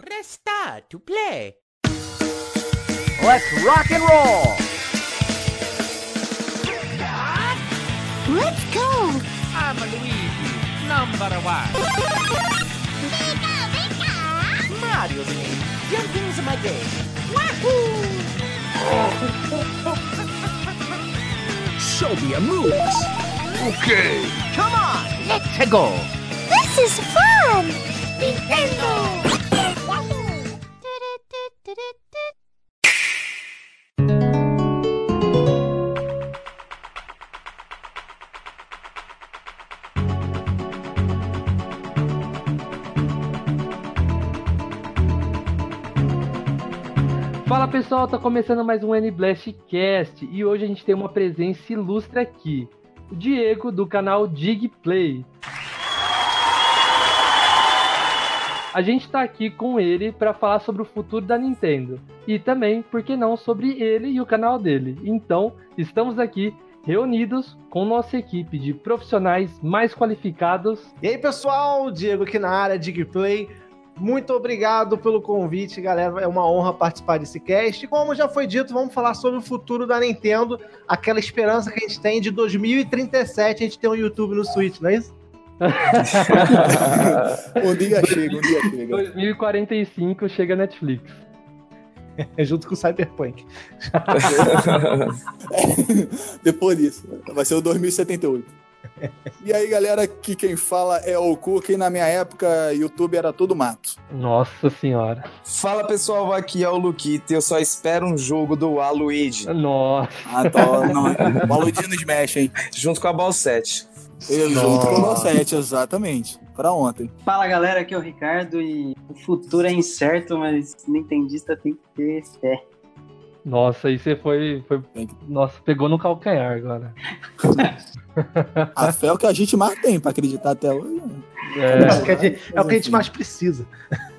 Press star to play. Let's rock and roll! Let's go! I'm Luigi, number one. Pika, pika! Mario me. Jumping's my game. Wahoo! Show me your moves! Okay! Come on! Let's go! This is fun! Nintendo! Pessoal, tá começando mais um N-Blast Cast e hoje a gente tem uma presença ilustre aqui. O Diego do canal Dig Play. A gente tá aqui com ele para falar sobre o futuro da Nintendo e também, por que não, sobre ele e o canal dele. Então, estamos aqui reunidos com nossa equipe de profissionais mais qualificados. E aí, pessoal, Diego aqui na área Digplay. Muito obrigado pelo convite, galera. É uma honra participar desse cast. E como já foi dito, vamos falar sobre o futuro da Nintendo, aquela esperança que a gente tem de 2037 a gente ter um YouTube no Switch, não é isso? um dia chega, um dia chega. 2045 chega Netflix. É junto com o Cyberpunk. Depois disso, vai ser o 2078. E aí, galera, aqui quem fala é o Cook. Na minha época, YouTube era tudo mato. Nossa senhora. Fala pessoal, aqui é o Luquita. Eu só espero um jogo do Aluigi. Nossa. Ah, tô, não, o Aluigi no Smash, hein? Junto com a Ball 7. Eu junto com o Ball 7, exatamente. Pra ontem. Fala galera, aqui é o Ricardo e o futuro é incerto, mas Nintendista tem que ter fé. Nossa, aí você foi, foi. Nossa, pegou no calcanhar agora. A fé é o que a gente mais tem pra acreditar até hoje. É, é o que a gente, é o que a gente mais precisa.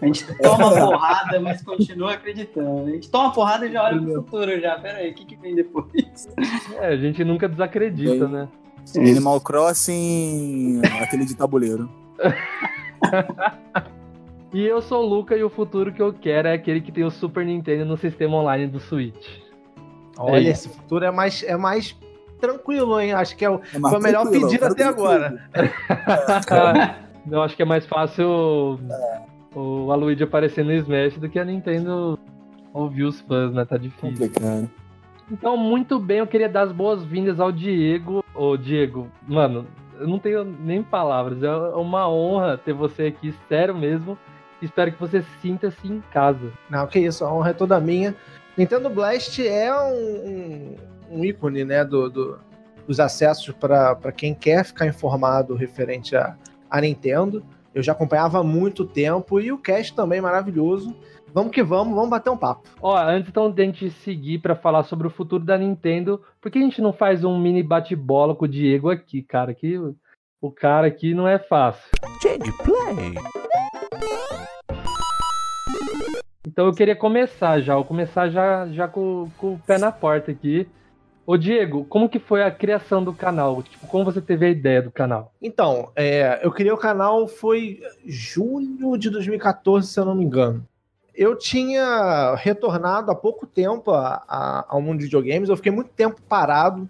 A gente toma porrada, mas continua acreditando. A gente toma porrada e já olha pro futuro já. Pera aí, o que, que vem depois? É, a gente nunca desacredita, Bem, né? Animal Crossing, aquele de tabuleiro. E eu sou o Luca e o futuro que eu quero é aquele que tem o Super Nintendo no sistema online do Switch. Olha, É esse futuro é mais, é mais tranquilo, hein? Acho que é o, É foi o melhor tranquilo, pedido eu até quero agora. eu acho que é mais fácil o Aluigi aparecer no Smash do que a Nintendo ouvir os fãs, né? Tá difícil. Complicado. Então, muito bem, eu queria dar as boas-vindas ao Diego. Ô, Diego, mano, eu não tenho nem palavras. É uma honra ter você aqui, sério mesmo. Espero que você sinta-se em casa. Não, que isso, a honra é toda minha. Nintendo Blast é um, um, um ícone, né, do, do- dos acessos para quem quer ficar informado referente a, a Nintendo. Eu já acompanhava há muito tempo e o cast também maravilhoso. Vamos que vamos, vamos bater um papo. Ó, antes então de a gente seguir pra falar sobre o futuro da Nintendo, por que a gente não faz um mini bate-bola com o Diego aqui, cara? Que o- o cara aqui não é fácil. Change play. Então eu queria começar já, começar já, já com, com o pé na porta aqui. Ô Diego, como que foi a criação do canal? Tipo, como você teve a ideia do canal? Então, é, eu criei o canal foi julho de 2014, se eu não me engano. Eu tinha retornado há pouco tempo a- a- ao mundo de videogames. Eu fiquei muito tempo parado,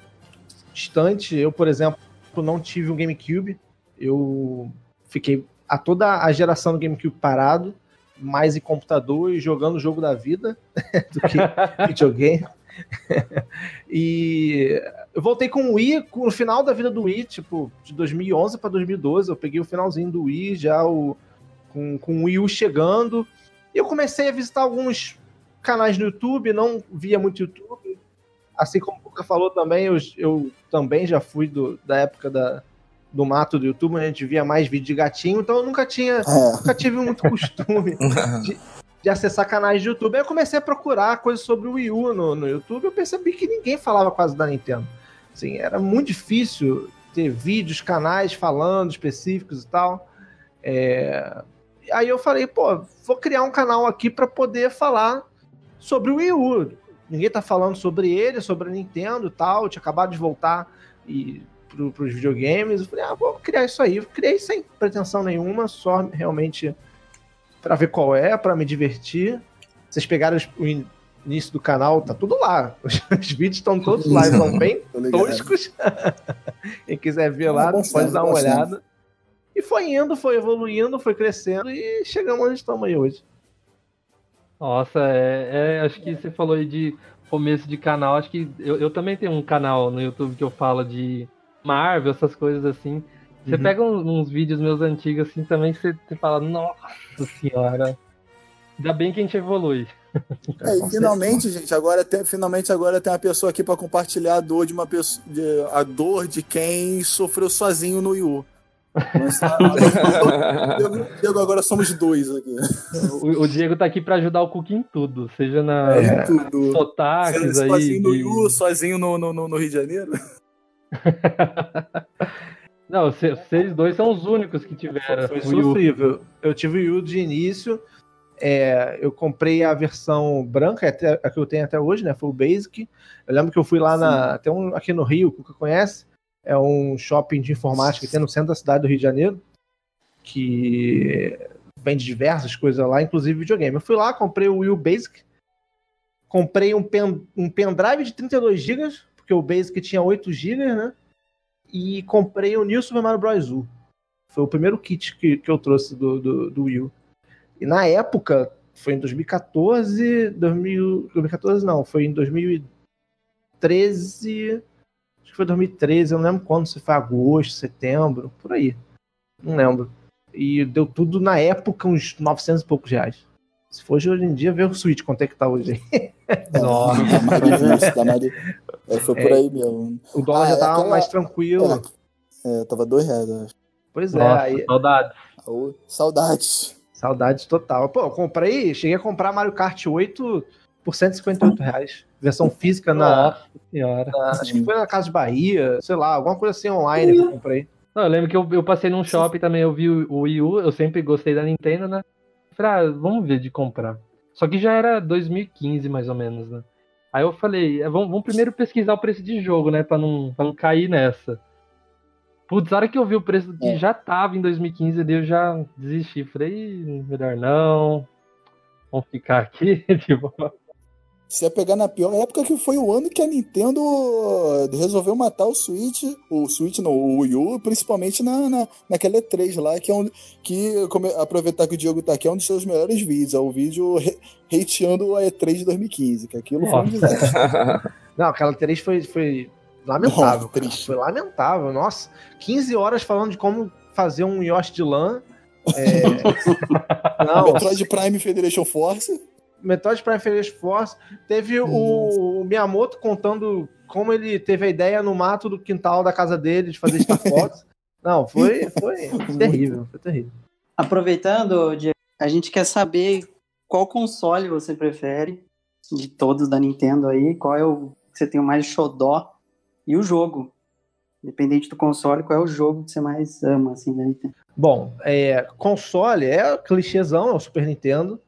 distante. Eu, por exemplo, não tive um GameCube. Eu fiquei a toda a geração do GameCube parado, mais em computador e jogando o jogo da vida do que videogame. e eu voltei com o Wii com- no final da vida do Wii, tipo, de 2011 para 2012. Eu peguei o finalzinho do Wii, já o, com, com o Wii U chegando. E eu comecei a visitar alguns canais no YouTube, não via muito YouTube. Assim como o Cuca falou também, eu, eu também já fui do- da época da, do mato do YouTube, onde a gente via mais vídeo de gatinho, então eu nunca tinha, É. nunca tive muito costume de, de acessar canais de YouTube. Aí eu comecei a procurar coisas sobre o Wii U no, no YouTube, eu percebi que ninguém falava quase da Nintendo. Assim, era muito difícil ter vídeos, canais falando específicos e tal. É, Aí eu falei, pô, vou criar um canal aqui para poder falar sobre o Wii U. Ninguém tá falando sobre ele, sobre a Nintendo e tal. Eu tinha acabado de voltar e pro, pros videogames. Eu falei, ah, vou criar isso aí. Eu criei sem pretensão nenhuma, só realmente pra ver qual é, pra me divertir. Vocês pegaram o in- início do canal, tá tudo lá. Os, os vídeos estão todos lá, estão bem toscos. Quem quiser ver lá, pode dar uma olhada. E foi indo, foi evoluindo, foi crescendo e chegamos onde estamos aí hoje. Nossa, é, é, acho que você falou aí de começo de canal. Acho que eu, eu também tenho um canal no YouTube que eu falo de Marvel, essas coisas assim. Você Uhum. pega uns, uns vídeos meus antigos assim também, você, você fala, nossa senhora. Ainda bem que a gente evolui. É, e finalmente, gente, agora tem, finalmente agora tem uma pessoa aqui pra compartilhar a dor de uma pessoa, de- a dor de quem sofreu sozinho no Wii U. Mas, ah, Diego, Diego, agora somos dois aqui. O, o Diego tá aqui pra ajudar o Cook em tudo, seja na É. Tudo. sotaques aí. sozinho no de- Wii U, sozinho no, no- no Rio de Janeiro. Não, cê- vocês dois são os únicos que tiveram Foi sofrível. Eu tive o Wii U de início. é, eu comprei a versão branca, até, a que eu tenho até hoje, né? Foi o Basic. Eu lembro que eu fui lá na. Tem um aqui no Rio, que conhece. É um shopping de informática que tem no centro da cidade do Rio de Janeiro. Que vende diversas coisas lá, inclusive videogame. Eu fui lá, comprei o Wii U Basic. Comprei um, pen, um pendrive de 32 GB, porque o Basic tinha 8 GB, né? E comprei o New Super Mario Bros. U. Foi o primeiro kit que, que eu trouxe do, do, do Wii U. E na época, foi em 2014, 2000, 2014 não, foi em 2013, acho que foi 2013, eu não lembro quando, se foi agosto, setembro, por aí. Não lembro. E deu tudo na época uns 900 e poucos reais. Se fosse hoje em dia, ver o Switch, quanto é que tá hoje aí. Nossa. É, foi por aí mesmo. O dólar Ah, já é tava aquela- mais tranquilo. É, tava dois reais. eu acho. Pois é, Nossa, aí, saudade. Ô, Saudades. Saudades total. Pô, eu comprei, cheguei a comprar Mario Kart 8 por 158 reais. Versão física na, Nossa senhora. na- Acho que foi na Casa de Bahia, sei lá, alguma coisa assim online que eu comprei. Não, eu lembro que eu, eu passei num shopping também, eu vi o, o Wii U, eu sempre gostei da Nintendo, né? Falei, ah, vamos ver de comprar. Só que já era 2015, mais ou menos, né? Aí eu falei, é, vamos, vamos primeiro pesquisar o preço de jogo, né? Pra não, pra não cair nessa. Putz, a hora que eu vi o preço que É. já tava em 2015 ali, eu já desisti. Falei, "Ih, melhor não. Vamos ficar aqui. tipo, Se ia pegar na pior época que foi o ano que a Nintendo resolveu matar o Switch, o Switch não, o Wii U, principalmente na, na, naquela E3 lá, que é um, que, como, aproveitar que o Diogo tá aqui, é um dos seus melhores vídeos, é o vídeo hateando a E3 de 2015, que aquilo foi um desastre. Não, aquela 3 foi, foi lamentável. Cara. triste. Foi lamentável. Nossa, 15 horas falando de como fazer um Yoshi de lã. É... Não, Metroid Prime Federation Force, Metroid Prime Federation Force. Teve o, o Miyamoto contando como ele teve a ideia no mato do quintal da casa dele de fazer Star Fox. Não, foi, foi terrível, foi terrível. Aproveitando, Diego, a gente quer saber qual console você prefere de todos da Nintendo aí, qual é o que você tem o mais xodó e o jogo. Independente do console, qual é o jogo que você mais ama, assim, da Nintendo? Bom, é, console é clichêzão, é o Super Nintendo.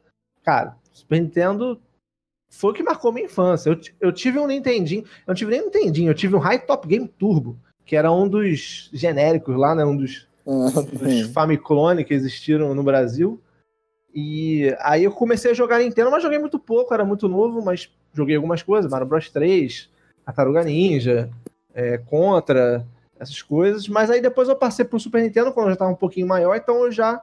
Cara, Super Nintendo foi o que marcou minha infância. Eu, eu tive um Nintendinho, eu não tive nem um Nintendinho, eu tive um High Top Game Turbo, que era um dos genéricos lá, né? Um dos, dos Famiclone que existiram no Brasil. E aí eu comecei a jogar Nintendo, mas joguei muito pouco, era muito novo, mas joguei algumas coisas, Mario Bros 3, Tartaruga Ninja, é, Contra, essas coisas. Mas aí depois eu passei pro Super Nintendo quando eu já estava um pouquinho maior, então eu já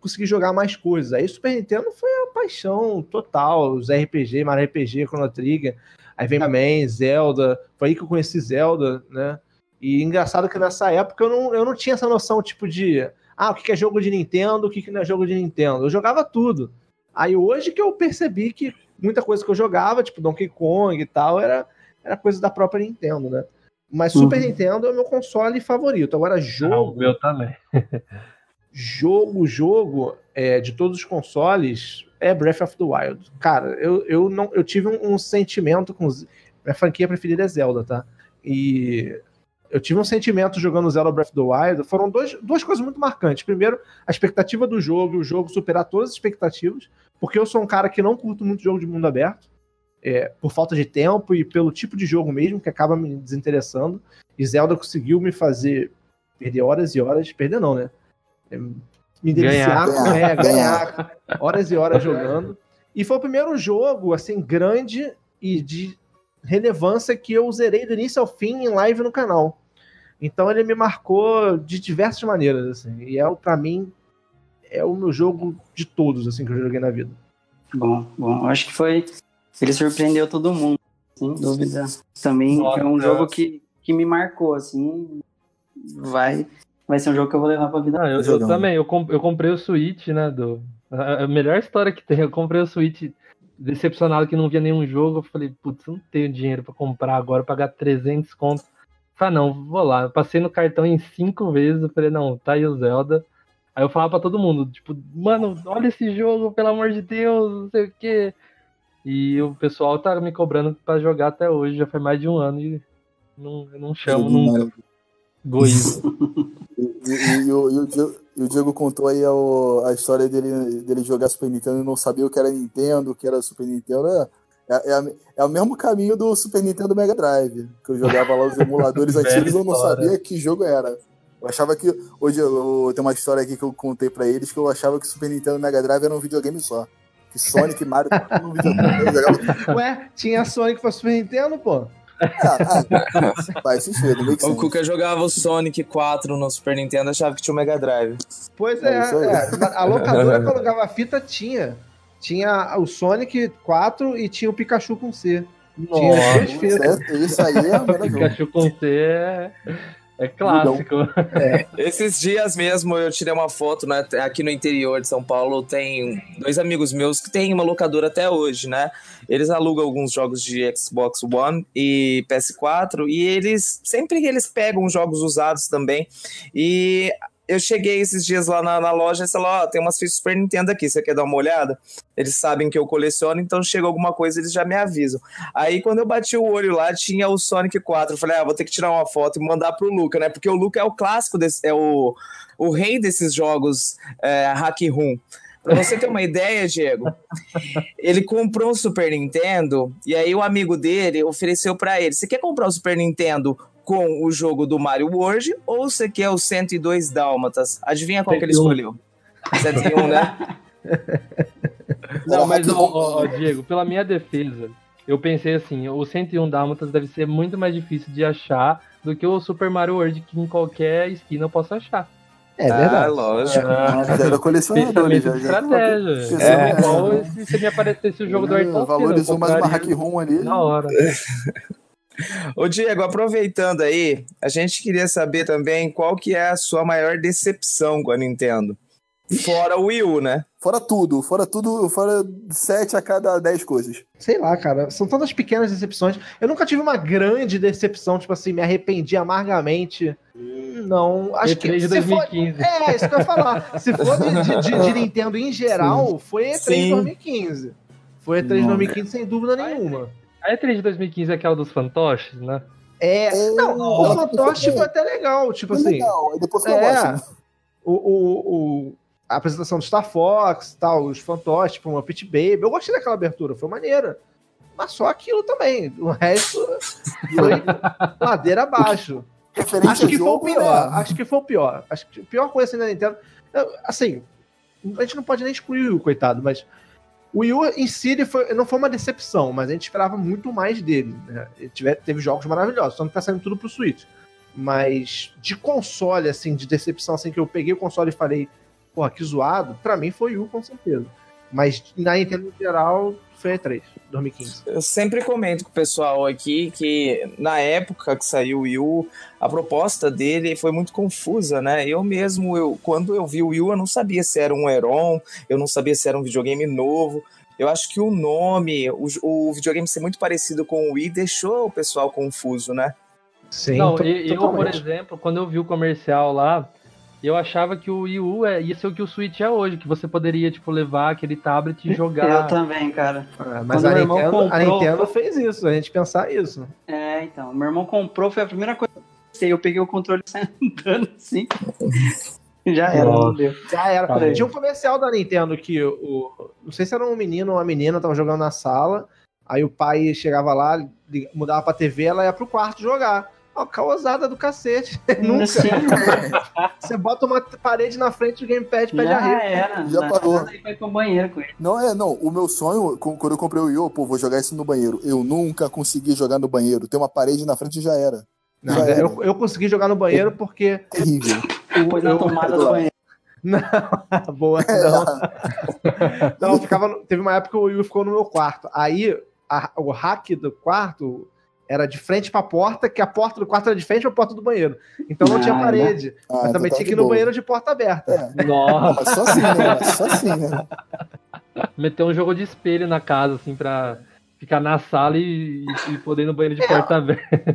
consegui jogar mais coisas. Aí Super Nintendo foi a paixão total, os RPG, Mario RPG, Chrono Trigger, aí vem Man, Zelda, foi aí que eu conheci Zelda, né? E engraçado que nessa época eu não, eu não tinha essa noção, tipo, de ah, o que é jogo de Nintendo, o que não é jogo de Nintendo. Eu jogava tudo. Aí hoje que eu percebi que muita coisa que eu jogava, tipo Donkey Kong e tal, era, era coisa da própria Nintendo, né? Mas Super Uhum. Nintendo é o meu console favorito. Agora, ah, jogo o meu também. jogo, jogo é, de todos os consoles é Breath of the Wild. Cara, eu, eu, não, eu tive um, um sentimento com. Minha franquia preferida é Zelda, tá? E eu tive um sentimento jogando Zelda Breath of the Wild. Foram dois, duas coisas muito marcantes. Primeiro, a expectativa do jogo, o jogo superar todas as expectativas, porque eu sou um cara que não curto muito jogo de mundo aberto. é, por falta de tempo e pelo tipo de jogo mesmo, que acaba me desinteressando. E Zelda conseguiu me fazer perder horas e horas. Perder não, né? É, me deliciar, Ganhar. é, ganhar horas e horas jogando. E foi o primeiro jogo, assim, grande e de relevância que eu zerei do início ao fim em live no canal. Então ele me marcou de diversas maneiras, assim. E é, o- pra mim, é o meu jogo de todos, assim, que eu joguei na vida. Bom, bom, acho que foi. Ele surpreendeu todo mundo, sem dúvida. Também Nossa. é um jogo que, que me marcou, assim. Vai, vai ser um jogo que eu vou levar pra vida. Ah, eu, eu também, eu, com- eu comprei o Switch, né? Do, a, a melhor história que tem, eu comprei o Switch decepcionado que não via nenhum jogo. Eu falei, putz, eu não tenho dinheiro pra comprar agora, pagar 300 conto. Falei, não, vou lá. Eu passei no cartão em cinco vezes. Eu falei, não, tá aí o Zelda. Aí eu falava pra todo mundo, tipo, mano, olha esse jogo, pelo amor de Deus, não sei o quê. E o pessoal tá me cobrando pra jogar até hoje, já faz mais de um ano e não, eu não chamo nunca. Egoísmo. E, e- e o, e o Diego, e o Diego contou aí a história dele, dele jogar Super Nintendo e não sabia o que era Nintendo, o que era Super Nintendo. É, é, é é o mesmo caminho do Super Nintendo Mega Drive, que eu jogava lá os emuladores antigos e eu não sabia que jogo era. Eu achava que. Hoje eu, eu- tem uma história aqui que eu contei pra eles que eu achava que Super Nintendo e Mega Drive era um videogame só. Que Sonic e Mario tudo num videogame. Eu jogava- Ué, tinha Sonic pra Super Nintendo, pô? Ah, ah, make O sense. Cuca jogava o Sonic 4 no Super Nintendo, achava que tinha o Mega Drive. Pois É é, é. a locadora que eu alugava a fita tinha. Tinha o Sonic 4 e tinha o Pikachu com C. Tinha Nossa, duas fitas. Certo? Isso aí é maravilhoso. Pikachu com C é, é clássico. Esses dias mesmo eu tirei uma foto, né? Aqui no interior de São Paulo tem dois amigos meus que têm uma locadora até hoje, né? Eles alugam alguns jogos de Xbox One e PS4 e eles sempre eles pegam jogos usados também. E eu cheguei esses dias lá na, na loja e falei, ó, tem umas fichas Super Nintendo aqui, você quer dar uma olhada? Eles sabem que eu coleciono, então chega alguma coisa eles já me avisam. Aí quando eu bati o olho lá, tinha o Sonic 4. Eu falei, ah, vou ter que tirar uma foto e mandar pro Luca, né? Porque o Luca é o clássico, desse, é o, o rei desses jogos é, hack room. Pra você ter uma ideia, Diego, ele comprou um Super Nintendo e aí o amigo dele ofereceu pra ele: você quer comprar o Super Nintendo com o jogo do Mario World ou você quer o 102 Dálmatas? Adivinha qual que ele 101. escolheu? 101, né? Não, mas, ó, ó, Diego, pela minha defesa, eu pensei assim, o 101 Dálmatas deve ser muito mais difícil de achar do que o Super Mario World, que em qualquer esquina eu posso achar. É Ah, verdade. lógico. Ah, Já era colecionador, já, estratégia. É. É igual se se me aparecesse o jogo do Ayrton Senna, eu Valorizou mais uma hack room ali. Na hora. Ô Diego, aproveitando aí, a gente queria saber também qual que é a sua maior decepção com a Nintendo. Fora o Wii U, né? Fora tudo, fora tudo, fora 7 a cada 10 coisas. Sei lá, cara. São tantas pequenas decepções. Eu nunca tive uma grande decepção, tipo assim, me arrependi amargamente. Hum, Não, acho que. E3 de se for- 2015. É, isso que eu ia falar. Se for de, de- de- de Nintendo em geral, foi E3 de Sim. 2015. Foi E3 de Não. 2015 sem dúvida nenhuma. A E3 de 2015 é aquela dos fantoches, né? É, É, não, o fantoche foi até legal, tipo Foi assim. legal, depois ficou É, o, o, o- a apresentação do Star Fox, tal, os fantoches, tipo, uma Pit Baby. Eu gostei daquela abertura, foi maneira. Mas só aquilo também. O resto foi ladeira abaixo. Referente Acho que foi o pior. né? Acho que foi o pior. Acho que a pior coisa assim da Nintendo. Assim, a gente não pode nem excluir o coitado, mas o Wii U em si foi- não foi uma decepção, mas a gente esperava muito mais dele. Né? Ele teve jogos maravilhosos, só não tá saindo tudo pro Switch. Mas de console, assim, de decepção, assim, que eu peguei o console e falei, porra, que zoado, pra mim foi o com certeza. Mas na Nintendo em geral, foi a E3, 2015. Eu sempre comento com o pessoal aqui que na época que saiu o Wii U, a proposta dele foi muito confusa, né? Eu mesmo, eu, quando eu vi o Wii U, eu não sabia se era um Heron, eu não sabia se era um videogame novo. Eu acho que o nome, o, o videogame ser muito parecido com o Wii, deixou o pessoal confuso, né? Sim, Não, eu, por exemplo, quando eu vi o comercial lá, eu achava que o Wii U é, ia ser o que o Switch é hoje, que você poderia, tipo, levar aquele tablet e Eu jogar. também, cara. Ah, mas a meu irmão Nintendo, a comprou- Nintendo fez isso, a gente pensar isso. É, então. Meu irmão comprou, foi a primeira coisa que eu pensei. Eu peguei o controle e saí andando assim. Já era, Nossa. não deu. Já era. Tinha um comercial da Nintendo que o. Não sei se era um menino ou uma menina, tava jogando na sala. Aí o pai chegava lá, mudava pra TV, ela ia pro quarto jogar. Ó, causada do cacete. Nunca. Sim, Você bota uma parede na frente do gamepad pede já era. Já parou. Aí vai pro banheiro com ele. Não é, não. O meu sonho, quando eu comprei o Wii U, pô, vou jogar isso no banheiro. Eu nunca consegui jogar no banheiro. Tem uma parede na frente e já era. Não, já era. eu, eu consegui jogar no banheiro porque. Terrível. Põe na eu- tomada do banheiro. Não, boa, não. Não, ficava, teve uma época que o Wii U ficou no meu quarto. Aí a- o hack do quarto era de frente pra porta, que a porta do quarto era de frente pra porta do banheiro. Então não Ah, tinha né? parede. Ah, Mas então também tá tinha que ir no boa. banheiro de porta aberta. É. Nossa, só assim, né? Só assim, né? meter um jogo de espelho na casa, assim, pra ficar na sala e, e poder ir no banheiro de É. porta aberta.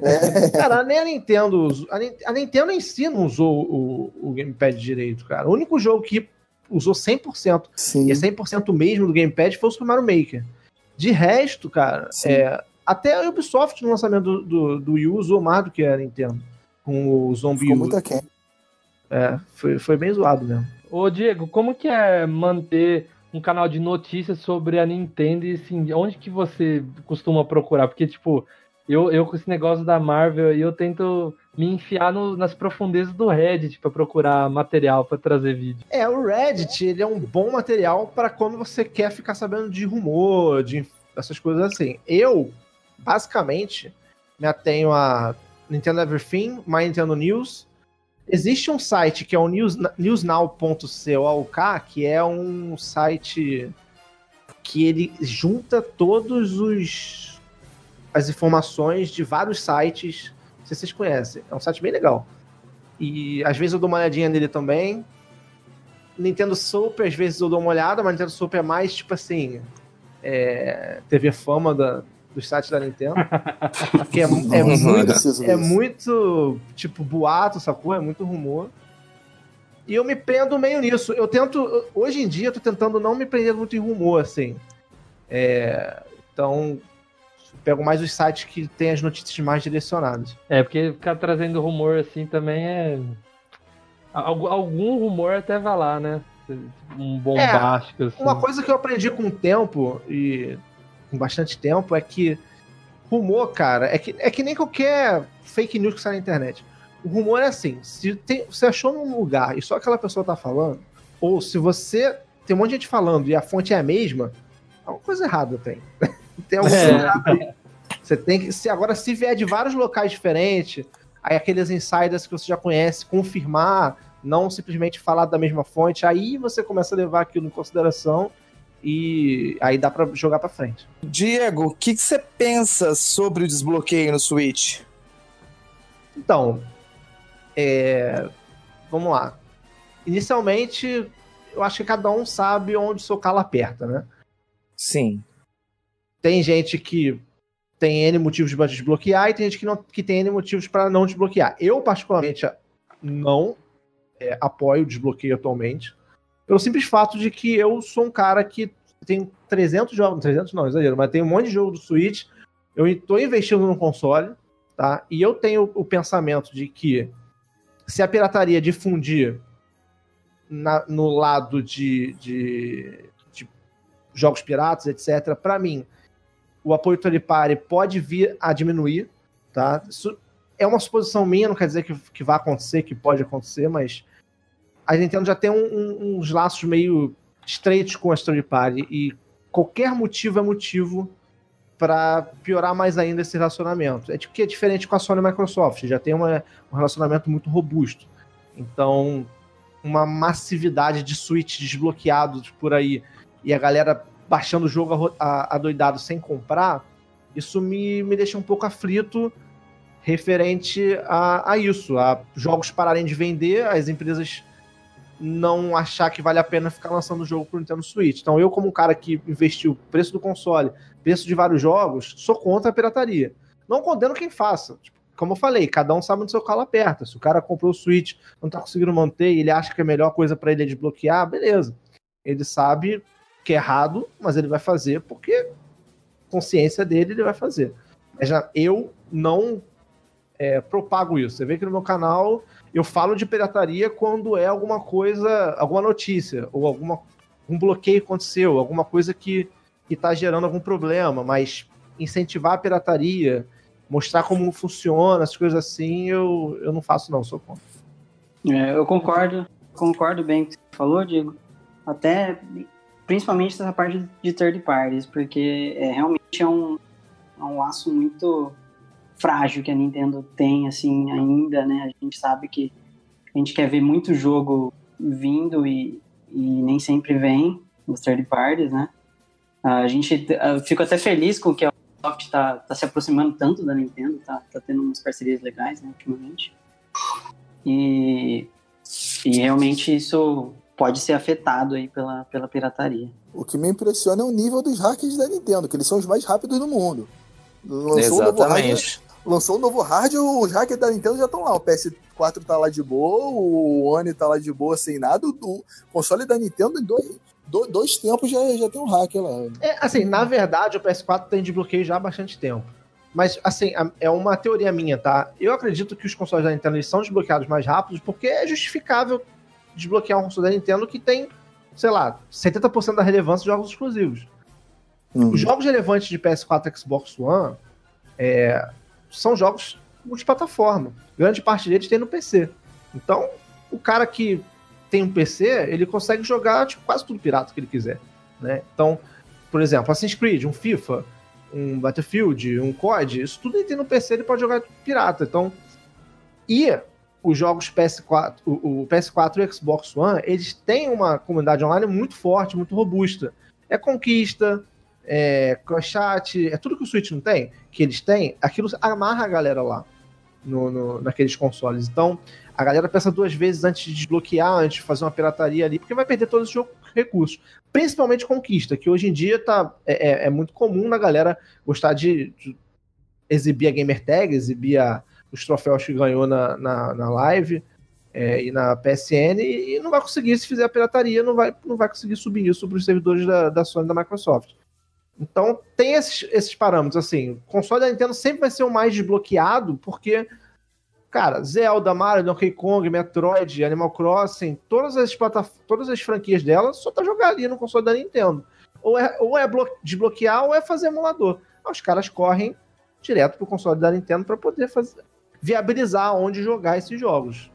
Cara, nem a Nintendo. A, a Nintendo em si não usou o, o Gamepad direito, cara. O único jogo que usou 100%, Sim. e é 100% mesmo do Gamepad, foi o Super Mario Maker. De resto, cara, Sim. é, até a Ubisoft no lançamento do, do, do Wii U usou mais do que a Nintendo. Com o Zombie Ficou U. muito aquém. É, foi, foi bem zoado mesmo. Ô, Diego, como que é manter um canal de notícias sobre a Nintendo e assim, onde que você costuma procurar? Porque, tipo, eu, eu com esse negócio da Marvel aí, eu tento me enfiar no- nas profundezas do Reddit pra procurar material pra trazer vídeo. É, o Reddit, ele é um bom material para quando você quer ficar sabendo de rumor, de essas coisas assim. Eu, basicamente, me atenho a Nintendo Everything, My Nintendo News. Existe um site que é o news, newsnow.co.uk, que é um site que ele junta todos os as informações de vários sites. Se vocês conhecem. É um site bem legal. E às vezes eu dou uma olhadinha nele também. Nintendo Super, às vezes eu dou uma olhada, mas Nintendo Super é mais tipo assim. É, TV fama da, dos sites da Nintendo. Porque é, é muito, é muito, tipo, boato, sacou? É muito rumor. E eu me prendo meio nisso. Eu tento. Hoje em dia, eu tô tentando não me prender muito em rumor, assim. É, então, pego mais os sites que tem as notícias mais direcionadas. É, porque ficar trazendo rumor assim também é. Algu- Algum rumor até vai lá, né? Um bombástico. assim. Uma coisa que eu aprendi com o tempo, e com bastante tempo, é que rumor, cara, é que, é que nem qualquer fake news que sai na internet. O rumor é assim: se tem, você achou num lugar e só aquela pessoa tá falando, ou se você tem um monte de gente falando e a fonte é a mesma, alguma coisa errada tem. tem alguma coisa É. errada. Você tem que. Se, agora, se vier de vários locais diferentes, aí aqueles insiders que você já conhece, confirmar, não simplesmente falar da mesma fonte, aí você começa a levar aquilo em consideração e aí dá pra jogar pra frente. Diego, o que você pensa sobre o desbloqueio no Switch? Então, é, vamos lá. Inicialmente, eu acho que cada um sabe onde seu calo aperta, né? Sim. Tem gente que tem N motivos para desbloquear e tem gente que, não, que tem N motivos para não desbloquear. Eu, particularmente, não é, apoio o desbloqueio atualmente, pelo simples fato de que eu sou um cara que tem 300 jogos, 300 não, exagero, mas tem um monte de jogo do Switch, eu estou investindo no console, tá? E eu tenho o pensamento de que se a pirataria difundir na- no lado de, de, de jogos piratas, etc., para mim, o apoio third party pode vir a diminuir, tá? Isso é uma suposição minha, não quer dizer que, que vai acontecer, que pode acontecer, mas a Nintendo já tem um- um- uns laços meio estreitos com a third party e qualquer motivo é motivo para piorar mais ainda esse relacionamento. É tipo que é diferente com a Sony e a Microsoft, já tem uma- um relacionamento muito robusto. Então, uma massividade de Switch desbloqueados por aí e a galera baixando o jogo adoidado sem comprar, isso me, me deixa um pouco aflito referente a, a isso, a jogos pararem de vender, as empresas não achar que vale a pena ficar lançando o jogo pro Nintendo Switch. Então eu, como um cara que investiu preço do console, preço de vários jogos, sou contra a pirataria. Não condeno quem faça. Tipo, como eu falei, cada um sabe onde seu calo aperta. Se o cara comprou o Switch, não tá conseguindo manter ele acha que a melhor coisa para ele é desbloquear, beleza. Ele sabe que é errado, mas ele vai fazer porque consciência dele ele vai fazer. Mas já eu não é, propago isso. Você vê que no meu canal eu falo de pirataria quando é alguma coisa, alguma notícia, ou alguma, um bloqueio aconteceu, alguma coisa que está gerando algum problema, mas incentivar a pirataria mostrar como funciona, as coisas assim, eu, eu não faço não, sou contra. É, eu concordo, concordo bem com o que você falou, Diego. Até, principalmente essa parte de third parties, porque é, realmente é um, é um laço muito frágil que a Nintendo tem, assim, ainda, né? A gente sabe que a gente quer ver muito jogo vindo e, e nem sempre vem nos third parties, né? A gente, eu fico até feliz com que a Microsoft tá, tá se aproximando tanto da Nintendo, tá, tá tendo umas parcerias legais, né, ultimamente. E, e realmente isso pode ser afetado aí pela, pela pirataria. O que me impressiona é o nível dos hackers da Nintendo, que eles são os mais rápidos do mundo. Lançou Exatamente. Lançou um novo hardware, os hackers da Nintendo já estão lá. O PS4 tá lá de boa, o One tá lá de boa sem nada. O, console da Nintendo, em dois, do- dois tempos, já, já tem um hacker lá. É, assim, na verdade, o PS4 tem desbloqueio já há bastante tempo. Mas, assim, é uma teoria minha, tá? Eu acredito que os consoles da Nintendo são desbloqueados mais rápidos porque é justificável desbloquear um console da Nintendo que tem, sei lá, 70% da relevância de jogos exclusivos. Hum. Os jogos relevantes de PS4 e Xbox One é, são jogos multiplataforma. Grande parte deles tem no PC. Então, o cara que tem um PC, ele consegue jogar tipo, quase tudo pirata que ele quiser. Né? Então, por exemplo, Assassin's Creed, um FIFA, um Battlefield, um COD, isso tudo ele tem no PC, ele pode jogar pirata. Então, e os jogos PS4, o, o PS4 e o Xbox One, eles têm uma comunidade online muito forte, muito robusta. É conquista, é é tudo que o Switch não tem, que eles têm, aquilo amarra a galera lá no, no- naqueles consoles. Então, a galera pensa duas vezes antes de desbloquear, antes de fazer uma pirataria ali, porque vai perder todos os recursos. Principalmente conquista, que hoje em dia tá, é, é- é muito comum na galera gostar de, de exibir a gamer tag, exibir a- os troféus que ganhou na, na, na live é, e na PSN, e, e não vai conseguir, se fizer a pirataria, não vai, não vai conseguir subir isso para os servidores da, da Sony e da Microsoft. Então, tem esses, esses parâmetros, assim, o console da Nintendo sempre vai ser o mais desbloqueado, porque, cara, Zelda, Mario, Donkey Kong, Metroid, Animal Crossing, todas as, todas as franquias dela, só tá jogar ali no console da Nintendo. Ou é, ou é blo- desbloquear ou é fazer emulador. Aí os caras correm direto pro console da Nintendo para poder fazer, viabilizar onde jogar esses jogos.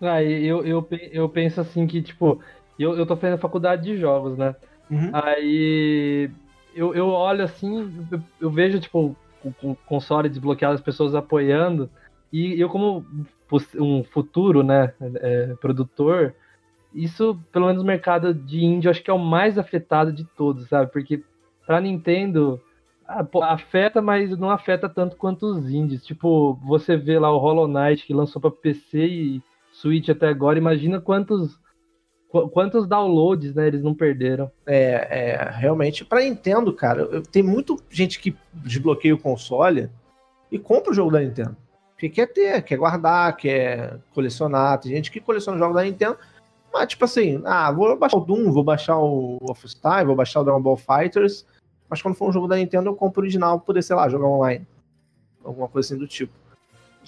Ah, eu, eu, eu penso assim que, tipo, eu, eu tô fazendo faculdade de jogos, né? Uhum. Aí eu, eu olho assim, eu, eu vejo, tipo, o, o console desbloqueado, as pessoas apoiando, e eu, como um futuro, né, é, produtor, isso, pelo menos no mercado de indie, eu acho que é o mais afetado de todos, sabe? Porque pra Nintendo, pô, afeta, mas não afeta tanto quanto os indies. Tipo, você vê lá o Hollow Knight que lançou pra PC e Switch até agora, imagina quantos qu- quantos downloads, né, eles não perderam. É, é, realmente, pra Nintendo, cara, eu- tem muito gente que desbloqueia o console e compra o jogo da Nintendo. Porque quer ter, quer guardar, quer colecionar. Tem gente que coleciona jogos da Nintendo, mas tipo assim, ah, vou baixar o Doom, vou baixar o Wolfenstein, vou baixar o Dragon Ball Fighters, mas quando for um jogo da Nintendo eu compro o original pra poder, sei lá, jogar online. Alguma coisa assim do tipo.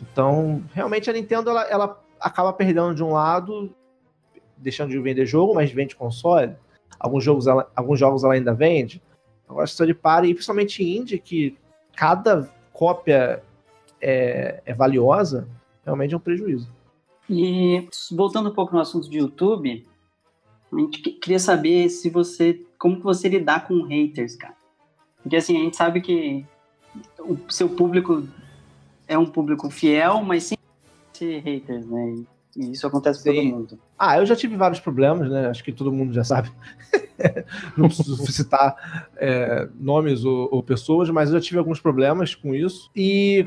Então, realmente a Nintendo, ela, ela acaba perdendo de um lado, deixando de vender jogo, mas vende console. Alguns jogos ela, alguns jogos ela ainda vende. Agora, se de para, e principalmente indie, que cada cópia é, é valiosa, realmente é um prejuízo. E voltando um pouco no assunto de YouTube, a gente que- queria saber se você, como que você lidar com haters, cara. Porque assim, a gente sabe que o seu público é um público fiel, mas sem haters, né? E, isso acontece com todo mundo. Ah, eu já tive vários problemas, né? Acho que todo mundo já sabe. Não preciso citar é, nomes ou, ou pessoas, mas eu já tive alguns problemas com isso. E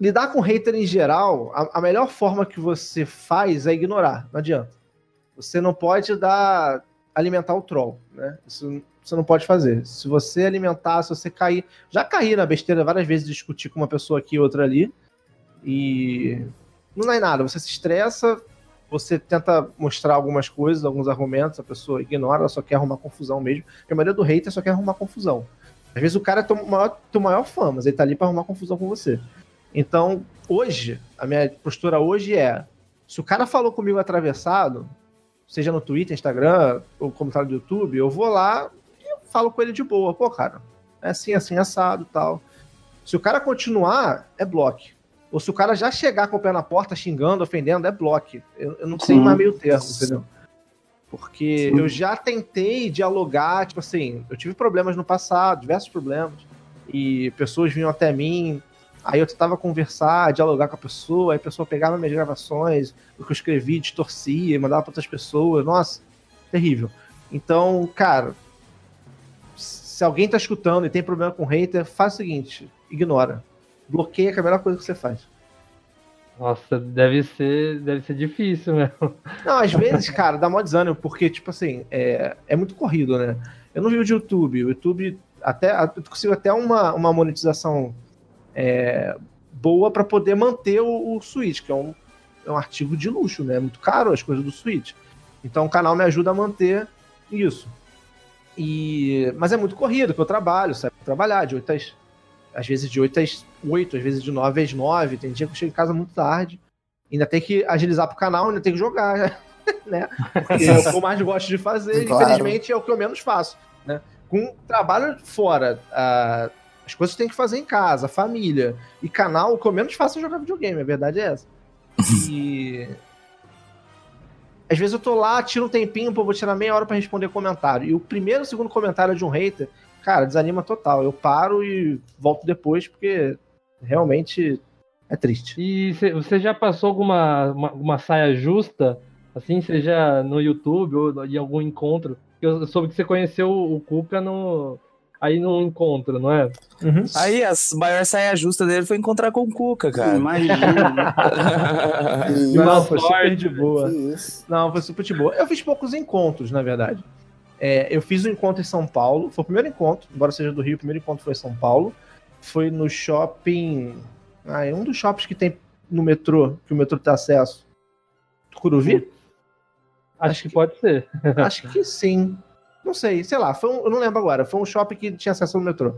lidar com hater em geral, a, a melhor forma que você faz é ignorar. Não adianta. Você não pode dar alimentar o troll, né? Isso você não pode fazer. Se você alimentar, se você cair, já caí na besteira várias vezes discutir com uma pessoa aqui e outra ali e não é nada. Você se estressa, você tenta mostrar algumas coisas, alguns argumentos, a pessoa ignora, ela só quer arrumar confusão mesmo. Porque a maioria do hater só quer arrumar confusão. Às vezes o cara é teu maior, teu maior fã, mas ele tá ali pra arrumar confusão com você. Então, hoje, a minha postura hoje é: se o cara falou comigo atravessado, seja no Twitter, Instagram, ou comentário do YouTube, eu vou lá e falo com ele de boa. Pô, cara, é assim, assim, assado tal. Se o cara continuar, é bloco. Ou se o cara já chegar com o pé na porta xingando, ofendendo, é bloco. Eu, eu não tenho Sim. mais meio termo, entendeu? Porque Sim. eu já tentei dialogar, tipo assim, eu tive problemas no passado, diversos problemas, e pessoas vinham até mim, aí eu tentava conversar, dialogar com a pessoa, aí a pessoa pegava minhas gravações, o que eu escrevi, distorcia, mandava para outras pessoas, nossa, terrível. Então, cara, se alguém tá escutando e tem problema com hater, faz o seguinte, ignora. Bloqueia que é a melhor coisa que você faz. Nossa, deve ser, deve ser difícil mesmo. Não, às vezes, cara, dá mó desânimo, porque, tipo assim, é, é muito corrido, né? Eu não vivo de YouTube. O YouTube até eu consigo até uma, uma monetização é, boa para poder manter o, o Switch, que é um, é um artigo de luxo, né? É muito caro as coisas do Switch. Então o canal me ajuda a manter isso. E, mas é muito corrido, que eu trabalho, sabe? Trabalhar de 8 às, às vezes de 8 às 8, às vezes de 9 às 9. Tem dia que eu chego em casa muito tarde. Ainda tem que agilizar pro canal, ainda tem que jogar, né? Porque é o que eu mais gosto de fazer, Claro. infelizmente é o que eu menos faço, né? Com trabalho fora, ah, as coisas que tem que fazer em casa, família e canal, o que eu menos faço é jogar videogame, a verdade é essa. E às vezes eu tô lá, tiro um tempinho, pô, vou tirar meia hora pra responder comentário. E o primeiro segundo comentário é de um hater, cara, desanima total. Eu paro e volto depois, porque realmente é triste. E cê- você já passou alguma uma, uma saia justa, assim, seja no YouTube ou em algum encontro? Eu soube que você conheceu o Cuca no, aí num encontro, não é? Aí a maior saia justa dele foi encontrar com o Cuca, cara. Imagina. E- Não, foi sorte. super de boa. Não, foi super de boa. Eu fiz poucos encontros, na verdade. É, eu fiz um encontro em São Paulo. Foi o primeiro encontro, embora seja do Rio, o primeiro encontro foi em São Paulo. Foi no shopping. Ah, é um dos shoppings que tem no metrô, que o metrô tem acesso. Tucuruvi? Acho, Acho que, que- pode ser. Acho que sim. Não sei, sei lá. Foi um- eu não lembro agora. Foi um shopping que tinha acesso no metrô.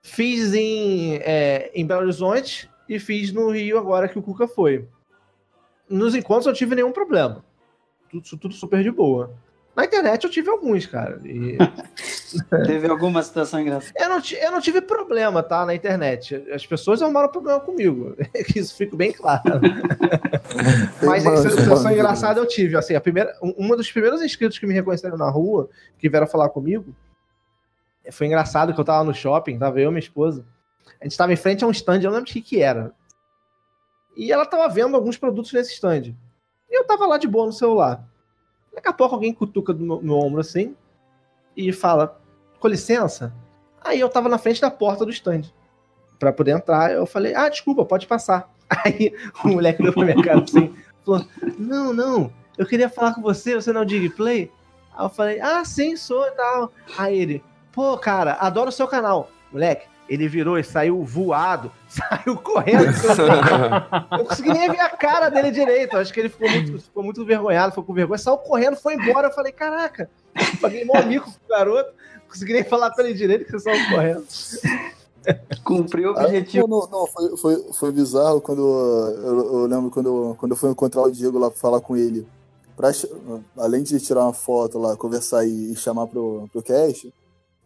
Fiz em, é, em Belo Horizonte e fiz no Rio agora que o Cuca foi. Nos encontros eu tive nenhum problema. Tudo, tudo super de boa. Na internet eu tive alguns, cara. E Teve alguma situação engraçada. eu, não, eu não tive problema, tá? Na internet. As pessoas arrumaram problema comigo. Que Isso fica bem claro. Mas essa situação engraçada eu tive. Assim, a primeira, um- uma dos primeiros inscritos que me reconheceram na rua, que vieram falar comigo, foi engraçado que eu tava no shopping, tava eu e minha esposa. A gente tava em frente a um stand, eu não lembro de que que era. E ela tava vendo alguns produtos nesse stand. E eu tava lá de boa no celular. Daqui a pouco alguém cutuca no meu, meu ombro assim e fala: com licença. Aí eu tava na frente da porta do stand. Pra poder entrar, eu falei: ah, desculpa, pode passar. Aí o moleque olhou pra minha cara assim, falou: Não, não, eu queria falar com você, você não é o Digplay? Aí eu falei: Ah, sim, sou e tal. Aí ele: Pô, cara, adoro o seu canal. Moleque, ele virou e saiu voado, saiu correndo. Eu não consegui nem ver a cara dele direito. Acho que ele ficou muito, ficou muito envergonhado, ficou com vergonha. Saiu correndo, foi embora. Eu falei: Caraca, paguei mó mico pro garoto. Não consegui nem falar com ele direito que você saiu correndo. Cumpriu o Ah, objetivo. não, não, foi, foi, foi bizarro quando eu, eu lembro quando eu, quando eu fui encontrar o Diego lá pra falar com ele. Pra, além de tirar uma foto lá, conversar e, e chamar pro, pro cast,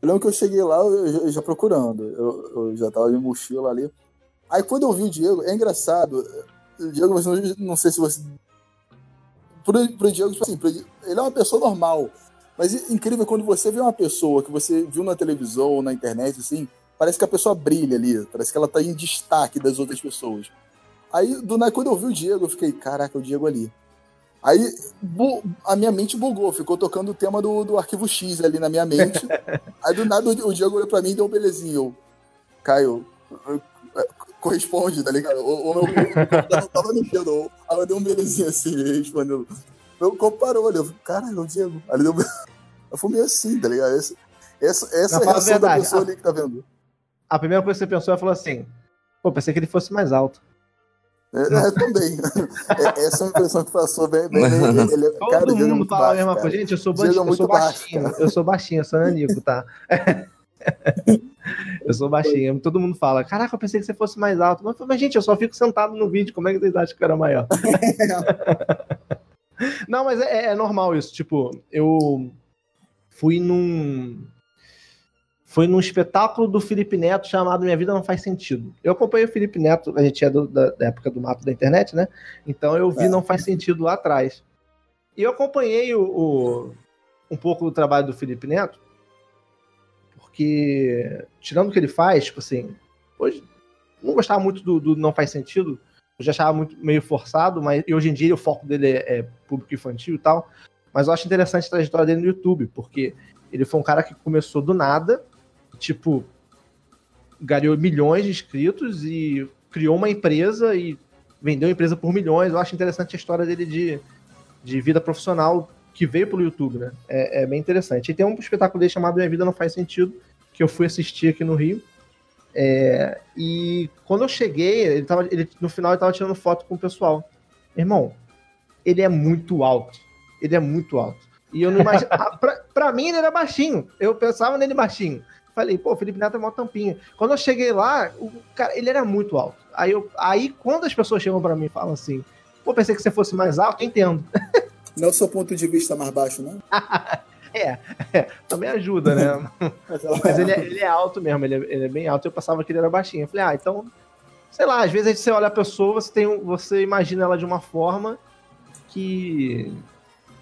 eu lembro que eu cheguei lá eu, já- procurando. Eu, eu já tava de mochila ali. Aí quando eu vi o Diego, é engraçado. O Diego, você não, não sei se você. Pro, pro Diego, tipo assim, pro- ele é uma pessoa normal. Mas é incrível quando você vê uma pessoa que você viu na televisão ou na internet, assim, parece que a pessoa brilha ali, parece que ela tá em destaque das outras pessoas. Aí, do nada, quando eu vi o Diego, eu fiquei, caraca, o Diego ali. Aí a minha mente bugou, ficou tocando o tema do, do arquivo X ali na minha mente. Aí do nada o, o Diego olhou pra mim e deu um belezinho. Eu, Caio, eu- eu- corresponde, tá ligado? Ou, ou eu, eu tava dedo, ou ela deu um belezinho assim, respondendo. Eu comparou, olha, eu falei, caralho, é o Diego. Aí ele deu. Eu fui meio assim, tá ligado? Essa, essa, essa é a a reação da verdade. pessoa Ah. ali que tá vendo. A primeira coisa que você pensou, ela falou assim: Pô, pensei que ele fosse mais alto. É, é, também. É, essa é uma impressão que passou bem. bem, bem ele, é- Todo cara, mundo fala a baixo, mesma cara. coisa. Gente, eu sou, baixinho, eu sou baixo, baixinho. Eu sou baixinho, eu sou nanico, tá? eu sou baixinho. Todo mundo fala, caraca, eu pensei que você fosse mais alto. Mas, mas, gente, eu só fico sentado no vídeo. Como é que vocês acham que eu era maior? Não, mas é, é normal isso. Tipo, eu fui num. Foi num espetáculo do Felipe Neto chamado Minha Vida Não Faz Sentido. Eu acompanhei o Felipe Neto, a gente é do- da, da época do mato da internet, né? Então eu vi É. Não Faz Sentido lá atrás. E eu acompanhei o, o- um pouco do trabalho do Felipe Neto, porque, tirando o que ele faz, tipo assim, hoje não gostava muito do, do Não Faz Sentido, eu já achava muito meio forçado, mas e hoje em dia o foco dele é, é público infantil e tal. Mas eu acho interessante a trajetória dele no YouTube, porque ele foi um cara que começou do nada, tipo, ganhou milhões de inscritos e criou uma empresa e vendeu a empresa por milhões. Eu acho interessante a história dele de, de vida profissional que veio pelo YouTube, né? É, é bem interessante. E tem um espetáculo dele chamado Minha Vida Não Faz Sentido, que eu fui assistir aqui no Rio. É, e quando eu cheguei, ele tava, ele, no final ele tava tirando foto com o pessoal. Irmão, ele é muito alto. Ele é muito alto. E eu não imagino. Ah, pra, pra mim, ele era baixinho. Eu pensava nele baixinho. Falei, pô, Felipe Neto é mó tampinha. Quando eu cheguei lá, o cara, ele era muito alto. Aí, eu, aí quando as pessoas chegam pra mim e falam assim, pô, pensei que você fosse mais alto, eu entendo. Não é o seu ponto de vista mais baixo, né? É, é, também ajuda, né? Mas ele é, ele é alto mesmo, ele é, ele é bem alto. Eu pensava que ele era baixinho. Eu falei, ah, então, sei lá, às vezes você olha a pessoa, você, tem, você imagina ela de uma forma que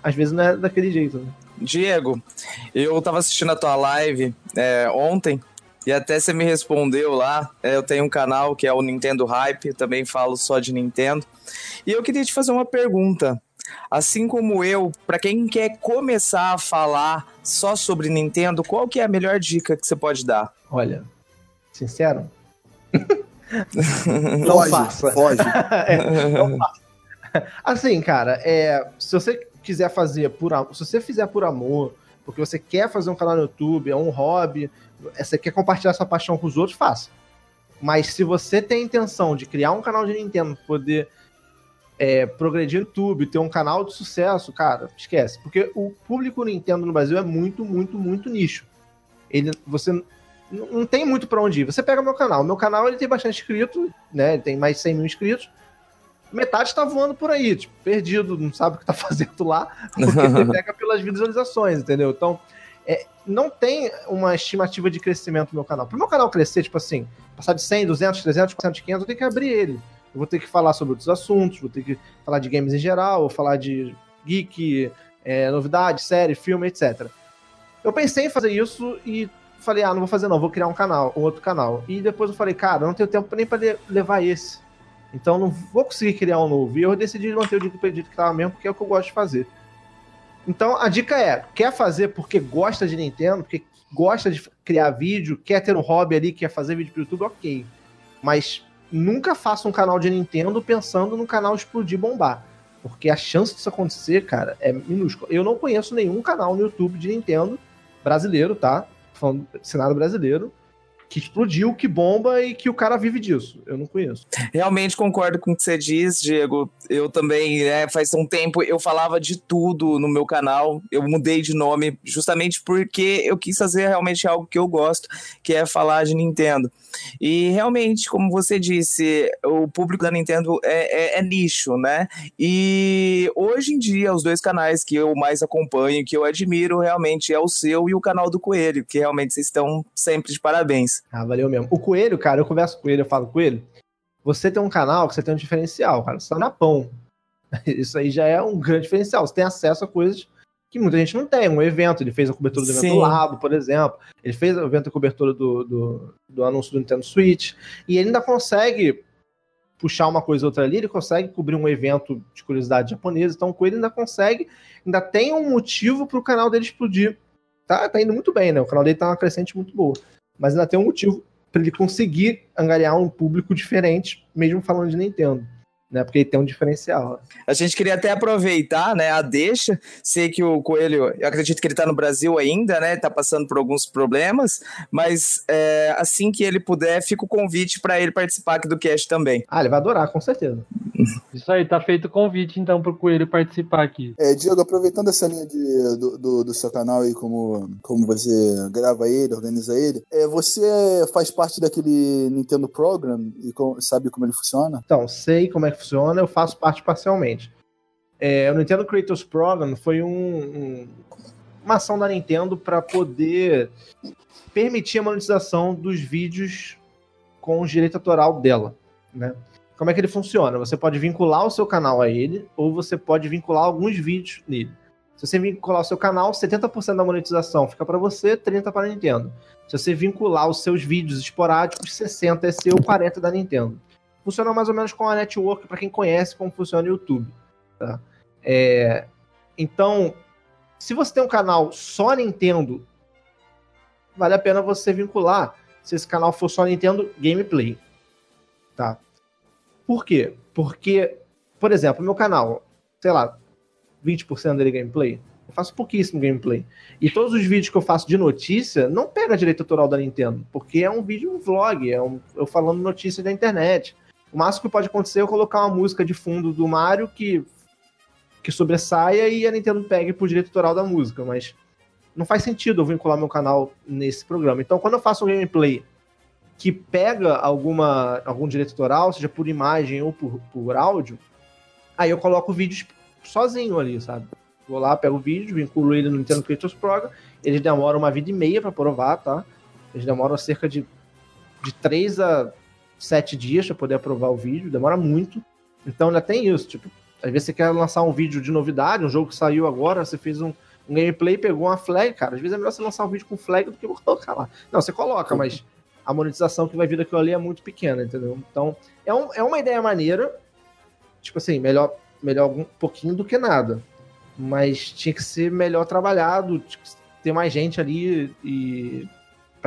às vezes não é daquele jeito, né? Diego, eu tava assistindo a tua live é, ontem e até você me respondeu lá. É, eu tenho um canal que é o Nintendo Hype, também falo só de Nintendo. E eu queria te fazer uma pergunta. Assim como eu, pra quem quer começar a falar só sobre Nintendo, qual que é a melhor dica que você pode dar? Olha, sincero. Não foge, faça. foge. É, não faça. Assim, cara, é, se você quiser fazer por se você fizer por amor, porque você quer fazer um canal no YouTube, é um hobby, é, você quer compartilhar sua paixão com os outros, faça. Mas se você tem a intenção de criar um canal de Nintendo, poder é, progredir no YouTube, ter um canal de sucesso, cara, esquece. Porque o público Nintendo no Brasil é muito, muito, muito nicho. Ele, você não tem muito pra onde ir. Você pega meu canal. Meu canal ele tem bastante inscrito, né? Ele tem mais de 100 mil inscritos. Metade tá voando por aí, tipo, perdido, não sabe o que tá fazendo lá, porque você pega pelas visualizações, entendeu? Então, é, não tem uma estimativa de crescimento no meu canal. Pro meu canal crescer, tipo assim, passar de 100, 200, 300, 400, 500, eu tenho que abrir ele. Eu vou ter que falar sobre outros assuntos, vou ter que falar de games em geral, vou falar de geek, é, novidade, série, filme, etc. Eu pensei em fazer isso e falei, ah, não vou fazer não, vou criar um canal, um outro canal. E depois eu falei, cara, eu não tenho tempo nem le- levar esse. Então não vou conseguir criar um novo. E eu decidi manter o Dico Perdido que tava mesmo, porque é o que eu gosto de fazer. Então a dica é, quer fazer porque gosta de Nintendo, porque gosta de criar vídeo, quer ter um hobby ali, quer fazer vídeo pro YouTube, ok. Mas nunca faça um canal de Nintendo pensando no canal explodir bombar. Porque a chance disso acontecer, cara, é minúscula. Eu não conheço nenhum canal no YouTube de Nintendo brasileiro, tá? Falando cenário brasileiro, que explodiu, que bomba e que o cara vive disso. Eu não conheço. Realmente concordo com o que você diz, Diego. Eu também, né, faz um tempo, eu falava de tudo no meu canal. Eu mudei de nome justamente porque eu quis fazer realmente algo que eu gosto, que é falar de Nintendo. E realmente, como você disse, o público da Nintendo é, é- é nicho, né? E hoje em dia, os dois canais que eu mais acompanho, que eu admiro, realmente é o seu e o canal do Coelho, que realmente vocês estão sempre de parabéns. Ah, valeu mesmo. O Coelho, cara, eu converso com ele, eu falo, Coelho, você tem um canal que você tem um diferencial, cara. Você tá na pão. Isso aí já é um grande diferencial. Você tem acesso a coisas que muita gente não tem. Um evento, ele fez a cobertura do evento Sim. do Labo, por exemplo. Ele fez o evento a cobertura do, do, do anúncio do Nintendo Switch. E ele ainda consegue puxar uma coisa ou outra ali, ele consegue cobrir um evento de curiosidade japonesa. Então o Coelho ainda consegue, ainda tem um motivo pro canal dele explodir. Tá, tá indo muito bem, né? O canal dele tá numa crescente muito boa mas ainda tem um motivo para ele conseguir angariar um público diferente, mesmo falando de Nintendo, né? Porque ele tem um diferencial. A gente queria até aproveitar, né, a deixa. Sei que o Coelho, eu acredito que ele tá no Brasil ainda, né, tá passando por alguns problemas, mas é, assim que ele puder, fica o convite para ele participar aqui do cast também. Ah, ele vai adorar, com certeza. Isso aí, tá feito o convite então pro Coelho participar aqui. É, Diego, aproveitando essa linha de- do, do, do seu canal aí, como, como você grava ele, organiza ele, é, você faz parte daquele Nintendo Program e com- sabe como ele funciona? Então, sei como é que funciona, eu faço parte parcialmente. É, o Nintendo Creators Program foi um, um- uma ação da Nintendo para poder permitir a monetização dos vídeos com o direito autoral dela, né? Como é que ele funciona? Você pode vincular o seu canal a ele, ou você pode vincular alguns vídeos nele. Se você vincular o seu canal, 70% da monetização fica para você, 30% para a Nintendo. Se você vincular os seus vídeos esporádicos, 60% é seu, 40% da Nintendo. Funciona mais ou menos com a network, para quem conhece como funciona o YouTube. Tá? É, então, se você tem um canal só Nintendo, vale a pena você vincular, se esse canal for só Nintendo Gameplay. Tá? Por quê? Porque, por exemplo, meu canal, sei lá, 20% dele é gameplay. Eu faço pouquíssimo gameplay. E todos os vídeos que eu faço de notícia não pega direito autoral da Nintendo, porque é um vídeo um vlog, é um, eu falando notícia da internet. O máximo que pode acontecer é eu colocar uma música de fundo do Mario que, que sobressaia e a Nintendo pegue por direito autoral da música, mas não faz sentido eu vincular meu canal nesse programa. Então, quando eu faço um gameplay que pega alguma, algum direito autoral, seja por imagem ou por, por áudio, aí eu coloco vídeos sozinho ali, sabe? Vou lá, pego o vídeo, vinculo ele no Nintendo Creators Program, eles demoram uma vida e meia para provar, tá? Eles demoram cerca de, de 3 a 7 dias para poder aprovar o vídeo, demora muito. Então ainda tem isso, tipo, às vezes você quer lançar um vídeo de novidade, um jogo que saiu agora, você fez um, um gameplay, pegou uma flag, cara, às vezes é melhor você lançar um vídeo com flag do que colocar lá. Não, você coloca, mas a monetização que vai vir daquilo ali é muito pequena, entendeu? Então, é, um, é uma ideia maneira. Tipo assim, melhor, melhor um pouquinho do que nada. Mas tinha que ser melhor trabalhado, ter mais gente ali e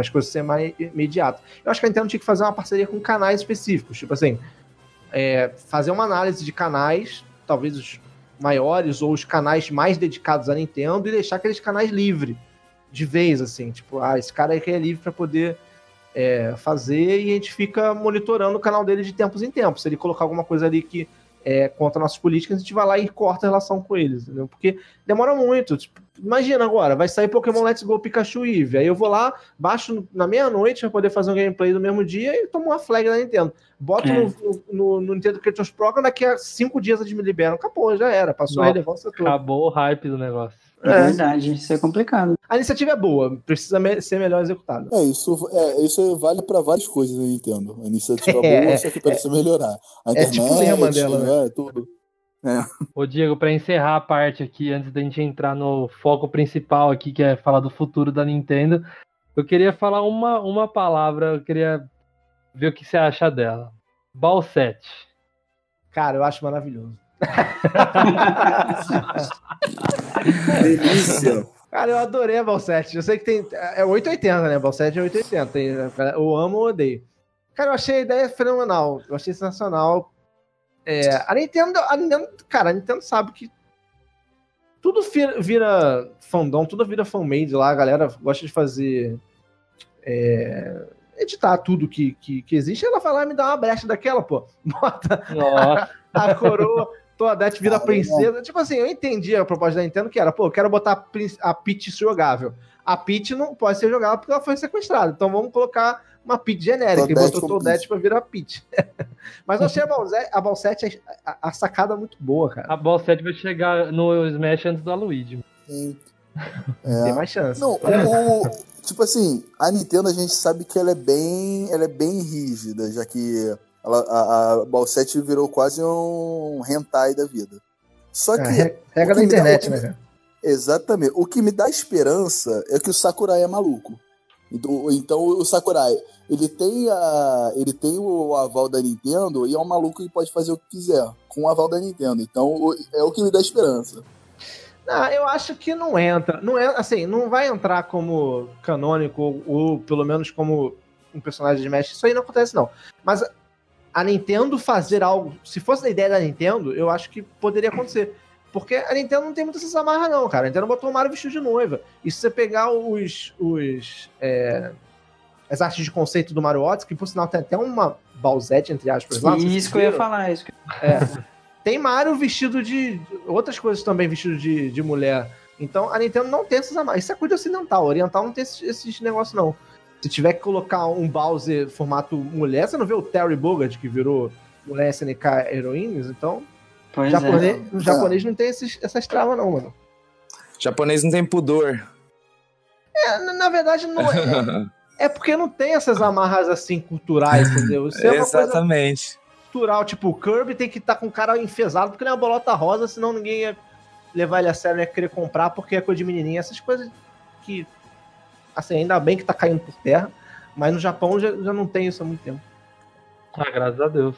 para as coisas serem mais imediatas. Eu acho que a Nintendo tinha que fazer uma parceria com canais específicos, tipo assim, é, fazer uma análise de canais, talvez os maiores ou os canais mais dedicados à Nintendo e deixar aqueles canais livres de vez, assim, tipo, ah, esse cara aqui é livre para poder é, fazer e a gente fica monitorando o canal dele de tempos em tempos. Se ele colocar alguma coisa ali que é contra nossas políticas, a gente vai lá e corta a relação com eles, entendeu? Porque demora muito. Tipo, imagina agora, vai sair Pokémon Let's Go Pikachu Eevee. Aí eu vou lá, baixo na meia-noite para poder fazer um gameplay do mesmo dia e tomo uma flag da Nintendo. Boto É. no, no, no Nintendo Creators Program, daqui a cinco dias eles me liberam. Acabou, já era. Passou a relevância toda. Acabou o hype do negócio. É É. verdade, isso é complicado. A iniciativa é boa, precisa me- ser melhor executada. É, isso, é, isso vale pra várias coisas na Nintendo. A iniciativa É, boa, só que precisa melhorar. A é internet, tipo o lema dela, né? tudo. Ô, Diego, para encerrar a parte aqui, antes da gente entrar no foco principal aqui, que é falar do futuro da Nintendo, eu queria falar uma, uma palavra, eu queria ver o que você acha dela. Balsete. Cara, eu acho maravilhoso. Delícia. Cara, eu adorei a Balsete. Eu sei que tem. É 880, né? Balsete é 880. Tem, eu amo ou odeio. Cara, eu achei a ideia fenomenal. Eu achei sensacional. É, a Nintendo, a Nintendo. Cara, a Nintendo sabe que. Tudo vira, vira fandom, tudo vira fanmade lá. A galera gosta de fazer. é, editar tudo que, que, que existe. Ela vai lá e me dá uma brecha daquela, pô. Bota Nossa, a coroa, Toadette vira Caramba. princesa. Tipo assim, eu entendi a proposta da Nintendo que era, pô, eu quero botar a Peach jogável. A Peach não pode ser jogável porque ela foi sequestrada. Então vamos colocar uma Peach genérica. e botou Toadette pra virar Peach. Mas eu achei a Balsete, a, a, a sacada muito boa, cara. a Balsete vai chegar no Smash antes da Luigi. Sim. Tem É. mais chance. Não, o, o- tipo assim, a Nintendo a gente sabe que ela é bem, ela é bem rígida, já que ela, a, a Balsete virou quase um hentai da vida. Só É, que re- regra da dá- internet, que né? Exatamente. O que me dá esperança é que o Sakurai é maluco. Então, então o Sakurai, ele tem, a, ele tem o aval da Nintendo e é um maluco que pode fazer o que quiser com o aval da Nintendo. Então é o que me dá esperança. Ah, eu acho que não entra. Não é assim, não vai entrar como canônico ou, ou pelo menos como um personagem de Smash. Isso aí não acontece não. Mas a Nintendo fazer algo, se fosse da ideia da Nintendo, eu acho que poderia acontecer. Porque a Nintendo não tem muita essas amarras, não, cara. A Nintendo botou o Mario vestido de noiva. E se você pegar os. os é, as artes de conceito do Mario Odyssey, que por sinal tem até uma Balzette, entre aspas, lá. sei se Isso que eu ia falar, isso que Tem Mario vestido de. Outras coisas também vestido de, de mulher. Então a Nintendo não tem essas amarras. Isso é coisa ocidental. Oriental não tem esses, esses negócios, não. Se tiver que colocar um Bowser formato mulher, você não vê o Terry Bogard que virou mulher SNK Heroines? Então, Pois japonês, é. o japonês não tem esses, essas travas, não, mano. Japonês não tem pudor. É, na, na verdade, não é. É porque não tem essas amarras assim culturais, entendeu? Isso é uma coisa Exatamente. cultural. Tipo, o Kirby tem que estar com o cara enfesado porque ele é uma bolota rosa, senão ninguém ia levar ele a sério, não ia querer comprar porque é coisa de menininha. Essas coisas que, assim, ainda bem que tá caindo por terra, mas no Japão já, já não tem isso há muito tempo. Ah, graças a Deus.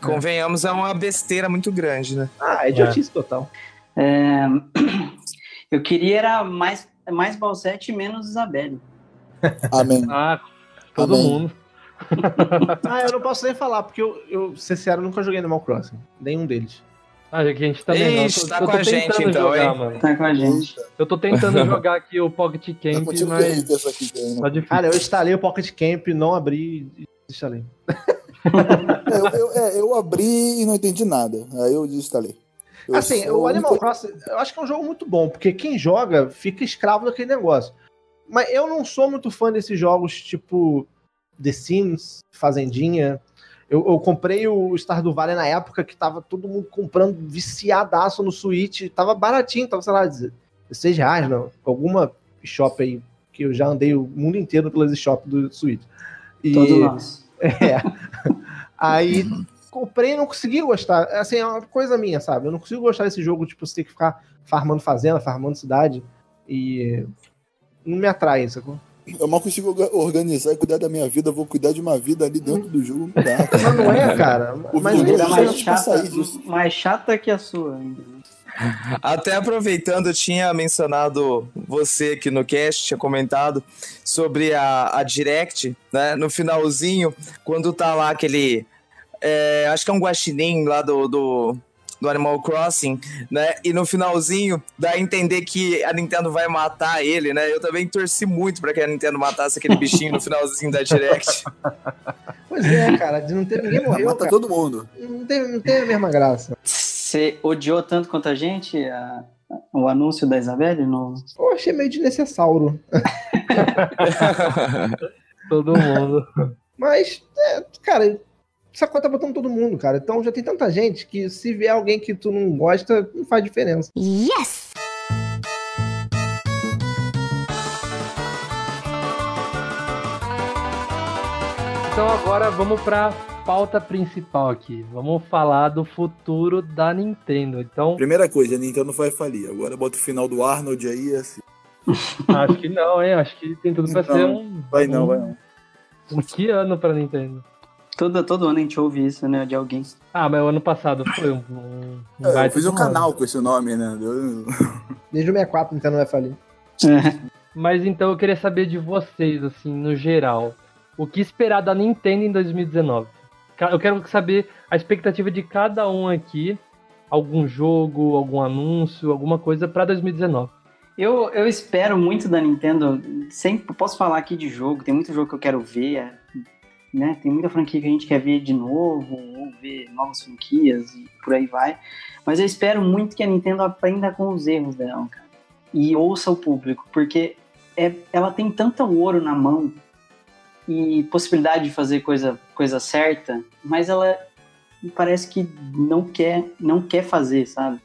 Convenhamos, é uma besteira muito grande, né? Ah, é idiotice total. É, Eu queria era mais, mais Balsete e menos Isabelle. Amém. Ah, todo Amém. mundo. Ah, eu não posso nem falar, porque eu, eu ser sincero, nunca joguei Animal Crossing. Nenhum deles. Ah, que a gente também Ixi, não. tá eu com a gente, então, jogar, hein? mano. Tá com a gente. Eu tô tentando jogar aqui o Pocket Eu Camp, continuo mas aqui, tá difícil. Cara, eu instalei o Pocket Camp, não abri e desinstalei. É, eu, eu- é, eu abri e não entendi nada. Aí eu desinstalei. Eu Assim, sou o Animal Crossing, eu acho que é um jogo muito bom, porque quem joga fica escravo daquele negócio. Mas eu não sou muito fã desses jogos tipo The Sims, Fazendinha. Eu, eu comprei o Stardew Valley na época que tava todo mundo comprando viciadaço no Switch. Tava baratinho, tava, sei lá, 16 reais, não. Alguma shop aí, que eu já andei o mundo inteiro pelas shops do Switch. E, Todos nós. é. Aí comprei e não consegui gostar. Assim, é uma coisa minha, sabe? Eu não consigo gostar desse jogo, tipo, você ter que ficar farmando fazenda, farmando cidade. E não me atrai, sacou? Eu mal consigo orga- organizar e cuidar da minha vida. Vou cuidar de uma vida ali dentro do jogo. Não dá. cara. Mas não é, cara. O Mas Vida isso- mais chata, mais chata que a sua. ainda. Até aproveitando, eu tinha mencionado você aqui no cast, tinha comentado sobre a, a Direct, né? No finalzinho, quando tá lá aquele. é, acho que é um guaxinim lá do, do, do Animal Crossing, né? E no finalzinho dá a entender que a Nintendo vai matar ele, né? Eu também torci muito pra que a Nintendo matasse aquele bichinho no finalzinho da Direct. Pois é, cara. de Não ter, ninguém morreu, Mata cara. todo mundo. Não tem, não tem a mesma graça. Você odiou tanto quanto a gente a- o anúncio da Isabelle? No... Eu achei meio desnecessário. Todo mundo. Mas, é, cara, essa conta tá botando todo mundo, cara. Então já tem tanta gente que se vier alguém que tu não gosta, não faz diferença. Yes! Então agora vamos pra pauta principal aqui. Vamos falar do futuro da Nintendo. Então, Primeira coisa, a Nintendo vai falir. Agora bota o final do Arnold aí. Assim. acho que não, hein? Acho que tem tudo pra Não, ser um. Vai não, um, vai não. Um que ano pra Nintendo? Todo, todo ano a gente ouve isso, né? De alguém. Ah, mas o ano passado foi um. um, um É, eu fiz um canal com esse nome, né? Eu- Desde o 64 Nintendo vai falir. Mas então eu queria saber de vocês, assim, no geral. O que esperar da Nintendo em 2019? Ca- Eu quero saber a expectativa de cada um aqui. Algum jogo, algum anúncio, alguma coisa pra 2019. Eu, eu espero muito da Nintendo. Sempre posso falar aqui de jogo, tem muito jogo que eu quero ver, é, né? Tem muita franquia que a gente quer ver de novo, ou ver novas franquias e por aí vai. Mas eu espero muito que a Nintendo aprenda com os erros dela, cara. E ouça o público, porque é, ela tem tanto ouro na mão e possibilidade de fazer coisa, coisa certa, mas ela parece que não quer, não quer fazer, sabe?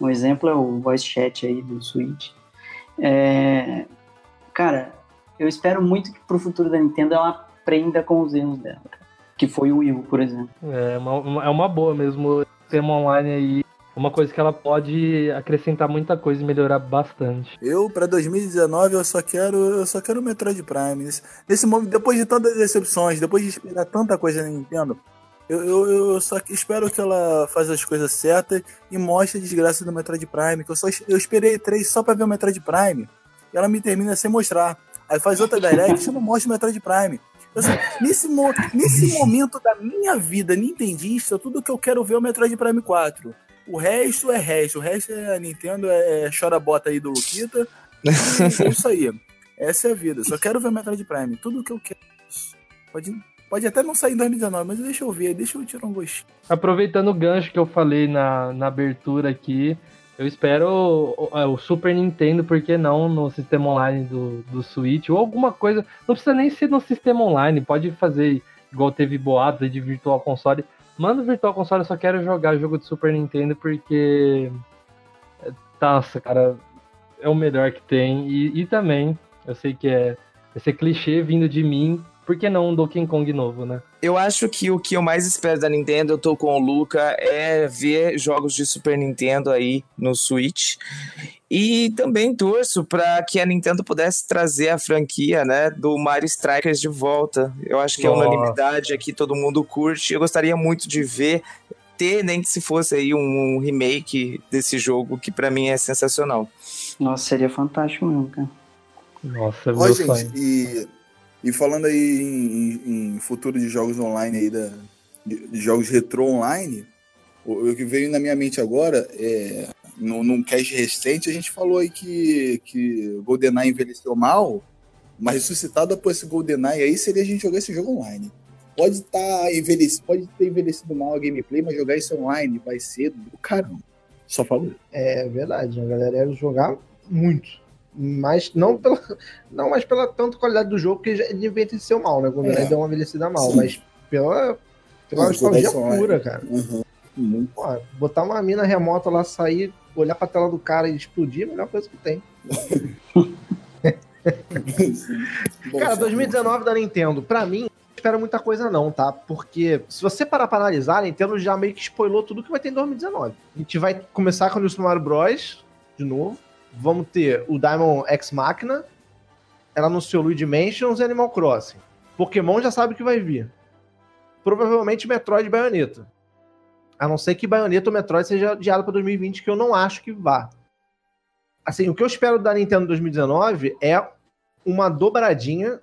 Um exemplo é o voice chat aí do Switch. É, cara, eu espero muito que pro futuro da Nintendo ela aprenda com os erros dela. Que foi o Wii U, por exemplo. É uma, uma- é uma boa mesmo. O sistema online aí. Uma coisa que ela pode acrescentar muita coisa e melhorar bastante. Eu, pra 2019, eu só quero, eu só quero o Metroid Prime. Nesse, nesse momento, depois de tantas decepções, depois de esperar tanta coisa na Nintendo, eu, eu, eu só que- espero que ela faça as coisas certas e mostre a desgraça do Metroid Prime. Que eu, só, eu esperei três só pra ver o Metroid Prime e ela me termina sem mostrar. Aí faz outra direct e não mostra o Metroid Prime. Só- nesse, mo- nesse momento da minha vida nintendista, tudo que eu quero ver é o Metroid Prime 4. O resto é resto. O resto é a Nintendo, é, é chora bota aí do Luquita. É isso aí. Essa é a vida. Só quero ver o Metroid Prime. Tudo que eu quero. Pode, pode até não sair em 2019, mas deixa eu ver. Deixa eu tirar um gostinho. Aproveitando o gancho que eu falei na, na abertura aqui, eu espero o, o- o Super Nintendo, por que não, no sistema online do, do Switch, ou alguma coisa. Não precisa nem ser no sistema online, pode fazer igual teve boatos de Virtual Console. Manda o Virtual Console, eu só quero jogar jogo de Super Nintendo porque. Nossa, cara. é o melhor que tem. E, e também, eu sei que é vai ser clichê vindo de mim, por que não um Donkey Kong novo, né? Eu acho que o que eu mais espero da Nintendo, eu tô com o Luca, é ver jogos de Super Nintendo aí no Switch. E também torço para que a Nintendo pudesse trazer a franquia, né, do Mario Strikers de volta. Eu acho que é Nossa. unanimidade aqui, todo mundo curte. Eu gostaria muito de ver ter nem que se fosse aí um, um remake desse jogo que pra mim é sensacional. Nossa, seria fantástico mesmo, cara. Nossa, Ó, meu gente, e, e falando aí em, em- em futuro de jogos online aí, da, de, de jogos retrô online, o, o que veio na minha mente agora é. No, num cast recente, a gente falou aí que, que GoldenEye envelheceu mal, mas ressuscitado após esse GoldenEye aí seria a gente jogar esse jogo online. Pode estar envelhecido, pode ter envelhecido mal a gameplay, mas jogar isso online vai ser do caramba. Só falo isso. É verdade, a galera ia jogar muito. Mas não pela, não mais pela tanta qualidade do jogo, que ele envelheceu mal, né? Quando É. ele deu uma envelhecida mal, Sim. mas pela, pela nostalgia pura, cara. Uhum. Muito. Pô, botar uma mina remota lá, sair, olhar pra tela do cara e explodir é a melhor coisa que tem. Cara, só- 2019 da Nintendo, pra mim, não espera muita coisa não, tá? Porque se você parar pra analisar, a Nintendo já meio que spoilou tudo que vai ter em 2019. A gente vai começar com o Super Mario Bros. de novo. Vamos ter o Diamond X Machina. Ela anunciou Luigi Mansions e Animal Crossing. Pokémon já sabe que vai vir. Provavelmente Metroid e Bayonetta. A não ser que Bayonetta ou Metroid seja adiado pra 2020, que eu não acho que vá. Assim, o que eu espero da Nintendo 2019 é uma dobradinha,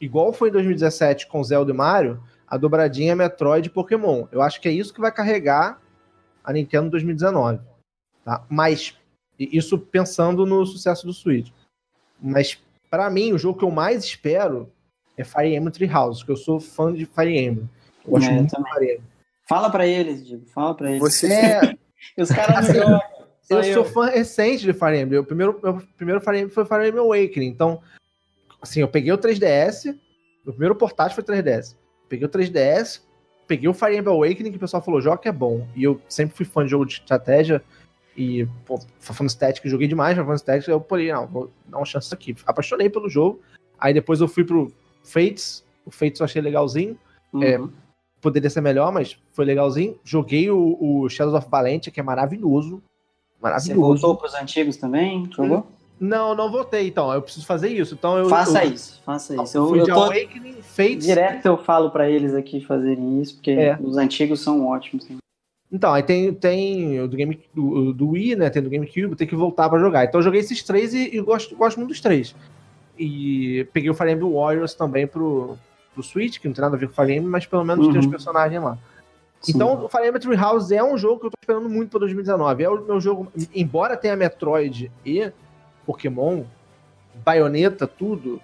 igual foi em 2017 com Zelda e Mario, a dobradinha Metroid e Pokémon. Eu acho que é isso que vai carregar a Nintendo 2019. Tá? Mas, isso pensando no sucesso do Switch. Mas, pra mim, o jogo que eu mais espero é Fire Emblem Three Houses, que eu sou fã de Fire Emblem. Eu gosto É, eu muito de. Fire Emblem. Fala pra eles, Diego. Fala pra eles. Você É, Os caras Assim, não jogam. só eu sou fã recente de Fire Emblem. O primeiro, meu primeiro Fire Emblem foi Fire Emblem Awakening. Então, assim, eu peguei o 3DS. Meu primeiro portátil foi 3DS. Peguei o 3DS, peguei o Fire Emblem Awakening, que o pessoal falou, joga que é bom. E eu sempre fui fã de jogo de estratégia. E, pô, Final Static, joguei demais Final Static. Eu falei, não, vou dar uma chance aqui. Apaixonei pelo jogo. Aí depois eu fui pro Fates. O Fates eu achei legalzinho é, Uhum. poderia ser melhor, mas foi legalzinho. Joguei o, o Shadows of Valentia, que é maravilhoso. Você Maravilhoso. voltou pros antigos também? Jogou? Não, não voltei, então. Eu preciso fazer isso. Então eu, faça eu, isso, faça Eu, isso. Eu, fui eu de tô, Awakening, Fates. direto eu falo pra eles aqui fazerem isso, porque É. os antigos são ótimos. Então, aí tem, tem o do, Game, do, do Wii, né? Tem do GameCube, tem que voltar pra jogar. Então eu joguei esses três e, e gosto, gosto muito dos três. E peguei o Fire Emblem Warriors também pro, pro Switch, que não tem nada a ver com o Fire Emblem, mas pelo menos tem os Uhum. personagens lá. Sim. Então, o Fire Emblem Three Houses é um jogo que eu tô esperando muito pra 2019. É o meu jogo, embora tenha Metroid e Pokémon, Bayonetta, tudo,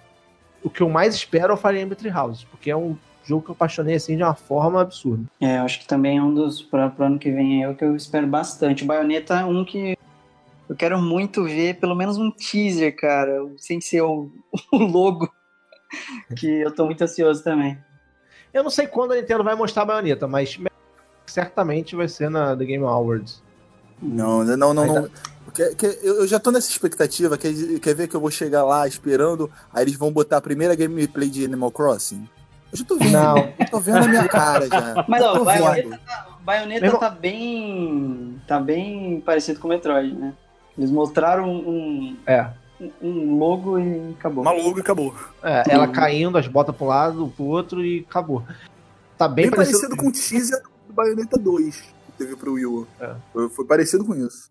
o que eu mais espero é o Fire Emblem Three Houses, porque é um jogo que eu apaixonei assim de uma forma absurda. É, eu acho que também é um dos para o ano que vem é o que eu espero bastante. O Bayonetta é um que eu quero muito ver, pelo menos um teaser, cara, sem ser o, o logo, que eu tô muito ansioso também. Eu não sei quando a Nintendo vai mostrar a Bayonetta, mas certamente vai ser na The Game Awards. Não, não, não, não. Quer- eu eu já tô nessa expectativa. Quer, quer ver que eu vou chegar lá esperando? Aí eles vão botar a primeira gameplay de Animal Crossing? Eu já tô vendo. Não. Eu tô vendo a minha cara já. Mas ó. Bayonetta, tá, irmão- tá bem tá bem parecido com o Metroid, né? Eles mostraram um, É. um- logo e acabou. Maluco e acabou. É, ela caindo, as botas pra um lado, pro outro e acabou. Tá bem, Bem, parecido. parecido com o teaser do Bayonetta 2 que teve pro Wii U. É. Foi, foi parecido com isso.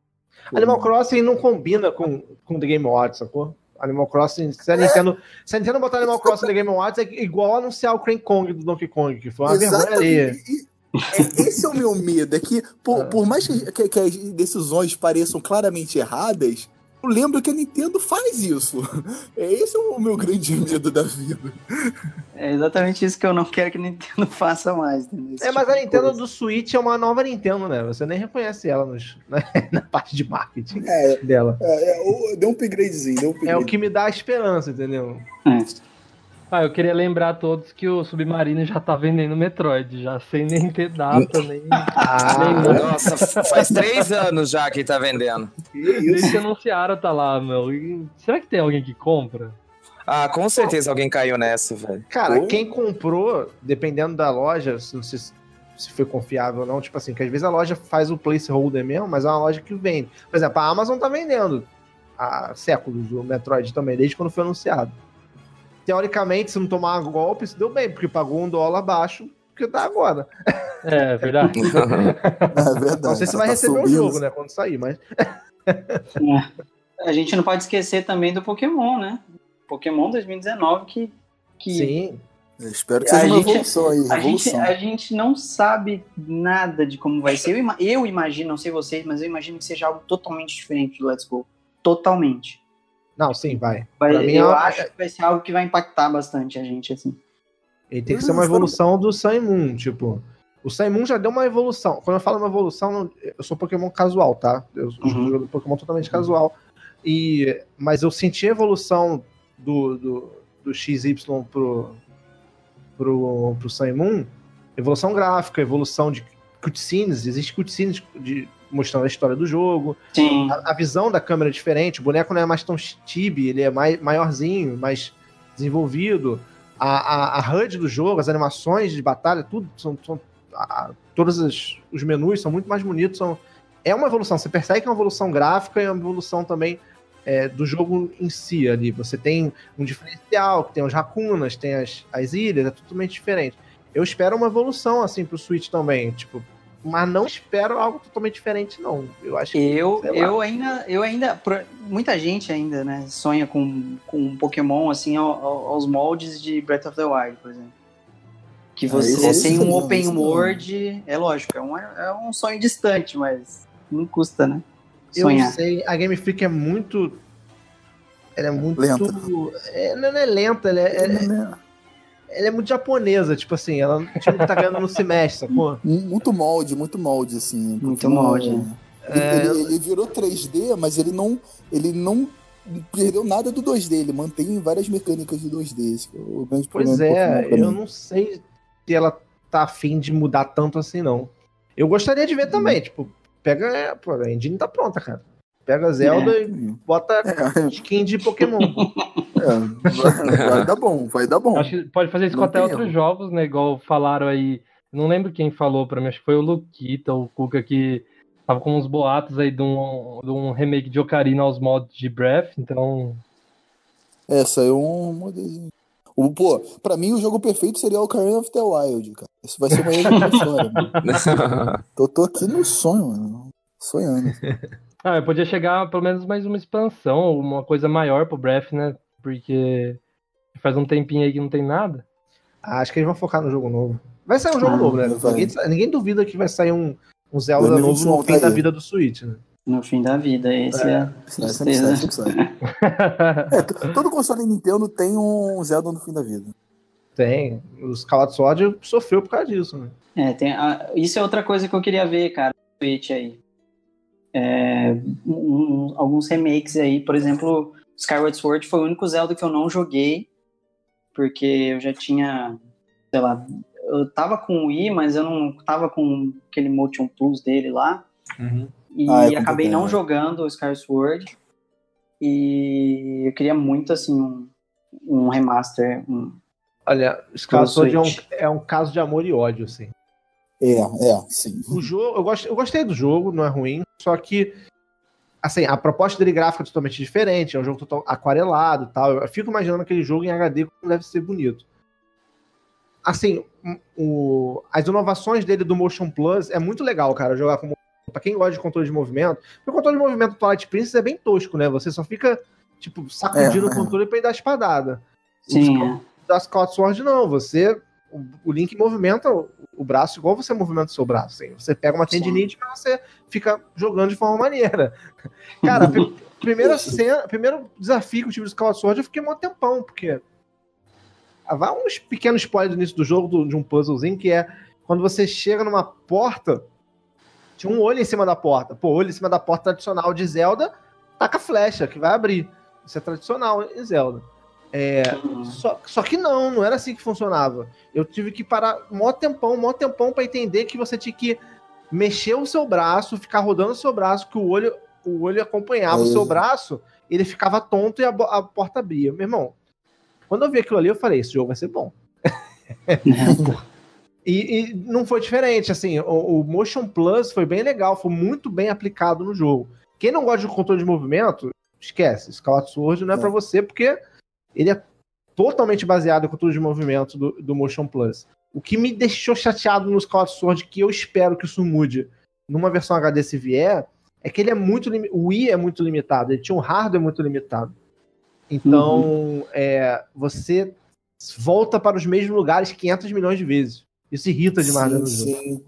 Animal Crossing não combina com, com The Game Awards, sacou? Animal Crossing, se a Nintendo, se a Nintendo botar Animal Crossing no Game Awards, é igual anunciar o Crank Kong do Donkey Kong, que foi uma vergonha é- esse é o meu medo, é que por, É. por mais que, que- que as decisões pareçam claramente erradas, eu lembro que a Nintendo faz isso. É esse é o meu grande medo da vida. É exatamente isso que eu não quero que a Nintendo faça mais. Esse É, mas tipo a de Nintendo coisa. do Switch é uma nova Nintendo, né? Você nem reconhece ela nos- na, na parte de marketing É, dela. é, é, o- deu um upgradezinho, deu um upgrade. É o que me dá esperança, entendeu? É. Ah, eu queria lembrar a todos que o Submarino já tá vendendo Metroid, já sem nem ter data, nem. Ah, nem Nossa, faz três anos já que tá vendendo. Desde que anunciaram tá lá, meu. Será que tem alguém que compra? Ah, com certeza alguém caiu nessa, velho. Cara, Ou- quem comprou, dependendo da loja, se- não sei se se foi confiável ou não, tipo assim, que às vezes a loja faz o placeholder mesmo, mas é uma loja que vende. Por exemplo, a Amazon tá vendendo há séculos o Metroid também, desde quando foi anunciado. Teoricamente, se não tomar golpe, se deu bem, porque pagou um dólar abaixo, porque tá agora. É, verdade. É verdade. Não sei se vai tá receber o subindo. jogo, né, quando sair, mas... A gente não pode esquecer também do Pokémon, né? Pokémon 2019 que. que Sim. Eu espero que A seja uma gente- evolução aí, A gente, a gente não sabe nada de como vai ser. Eu, eu imagino, não sei vocês, mas eu imagino que seja algo totalmente diferente do Let's Go. Totalmente. Não, sim, vai. Vai- Pra mim, eu é- acho que vai ser algo que vai impactar bastante a gente, assim. Ele tem que ser uma evolução do Sun Moon, tipo. O Sun Moon já deu uma evolução. Quando eu falo uma evolução, eu sou Pokémon casual, tá? Eu Uhum. de Pokémon totalmente casual. E, mas eu senti a evolução do, do, do XY pro, pro, pro Sun Moon. Evolução gráfica, evolução de cutscenes. Existe cutscenes de, mostrando a história do jogo. Sim. A, a visão da câmera é diferente. O boneco não é mais tão chibi, ele é mais, maiorzinho, mais desenvolvido. A, a, a HUD do jogo, as animações de batalha, tudo, são, são a- todos os, os menus são muito mais bonitos. São, é uma evolução, você percebe que é uma evolução gráfica e uma evolução também é, do jogo em si ali. Você tem um diferencial, que tem os racunas, tem as, as ilhas, é totalmente diferente. Eu espero uma evolução assim pro Switch também, tipo, mas não espero algo totalmente diferente, não. Eu acho que. Eu, eu ainda, eu ainda, muita gente ainda, né, sonha com, com um Pokémon assim ao- ao- aos moldes de Breath of the Wild, por exemplo. Que Ah, você esse tem não, um open não. world, é lógico, é um, é um sonho distante, mas não custa, né? Eu Sonhar. sei, a Game Freak é muito. Ela é muito. Lenta. É, não é lenta, ela é, ela, ela é muito japonesa, tipo assim, ela tipo, tá ganhando no semestre, sacou? Muito molde, muito molde, assim. Muito não- molde, né? Ele, É, ele- ele virou 3D, mas ele não, ele não perdeu nada do 2D. Ele mantém várias mecânicas do 2D. Esse que é o grande Pois problema é, eu não sei se ela tá afim de mudar tanto assim, não. Eu gostaria de ver também, tipo, pega. Pô, a engine tá pronta, cara. Pega Zelda e bota É, skin de Pokémon. é, vai, vai dar bom, vai dar bom. Acho que pode fazer isso Não com até tem outros erro. jogos, né? Igual falaram aí. Não lembro quem falou pra mim, acho que foi o Luquita ou o Kuka que tava com uns boatos aí de um, de um remake de Ocarina aos mods de Breath, então. É, saiu um modelzinho. O, pô, pra mim o jogo perfeito seria o Ocarina of the Wild, cara. Isso vai ser uma história, mano. Tô, tô aqui no sonho, mano. Sonhando. Ah, eu podia chegar pelo menos mais uma expansão, uma coisa maior pro Breath, né? Porque faz um tempinho aí que não tem nada. Ah, Acho que eles vão focar no jogo novo. Vai sair um jogo Ah, novo, né? Ninguém, ninguém duvida que vai sair um, um Zelda novo 2021 no fim da vida do Switch, né? No fim da vida, esse é, certeza. sai, sempre sai. É, todo console Nintendo tem um Zelda no fim da vida. Tem. O Skyward Sword sofreu por causa disso, né? É, tem a- isso é outra coisa que eu queria ver, cara, no Switch aí. É, um- alguns remakes aí, por exemplo, Skyward Sword foi o único Zelda que eu não joguei, porque eu já tinha, sei lá, eu tava com o Wii, mas eu não tava com aquele Motion Plus dele lá, e Ah, é acabei não jogando o Skyward Sword, e eu queria muito, assim, um, um remaster, um, Olha, Skyward Sword é um, é um caso de amor e ódio, assim. É, é, sim. O jogo, eu, gost, eu gostei do jogo, não é ruim, só que, assim, a proposta dele gráfica é totalmente diferente, é um jogo total aquarelado e tal. Eu fico imaginando aquele jogo em HD como deve ser bonito. Assim, o- as inovações dele do Motion Plus é muito legal, cara, jogar com Pra quem gosta de controle de movimento, porque o controle de movimento do Twilight Princess é bem tosco, né? Você só fica, tipo, sacudindo É, o é. controle pra ir dar espadada. sim, Os- é. da Scott Sword, não. Você. O, o Link movimenta o, o braço igual você movimenta o seu braço. Assim. Você pega uma tendinite e você fica jogando de forma maneira. Cara, primeira cena, primeiro desafio que eu tive do Scott Sword, eu fiquei um tempão, porque. Ah, Vai uns pequenos spoilers do início do jogo, do- de um puzzlezinho, que é quando você chega numa porta, tinha um olho em cima da porta. Pô, olho em cima da porta tradicional de Zelda, taca flecha, que vai abrir. Isso é tradicional em Zelda. Só, só que não, não era assim que funcionava. Eu tive que parar mó tempão, mó tempão pra entender que você tinha que mexer o seu braço, ficar rodando o seu braço, que o olho, o olho acompanhava o É. seu braço, ele ficava tonto e a, a porta abria. Meu irmão, quando eu vi aquilo ali, eu falei, esse jogo vai ser bom. E, e não foi diferente, assim, o, o Motion Plus foi bem legal, foi muito bem aplicado no jogo. Quem não gosta de controle de movimento, esquece, Skyward Sword não é, É. pra você, porque ele é totalmente baseado em controle de movimento do, do Motion Plus. O que me deixou chateado no Skyward Sword, que eu espero que isso mude numa versão HD se vier, é que ele é muito o Wii é muito limitado, ele tinha um hardware muito limitado. Então, é, você volta para os mesmos lugares 500 milhões de vezes. Isso irrita demais né, no Sim, jogo. sim.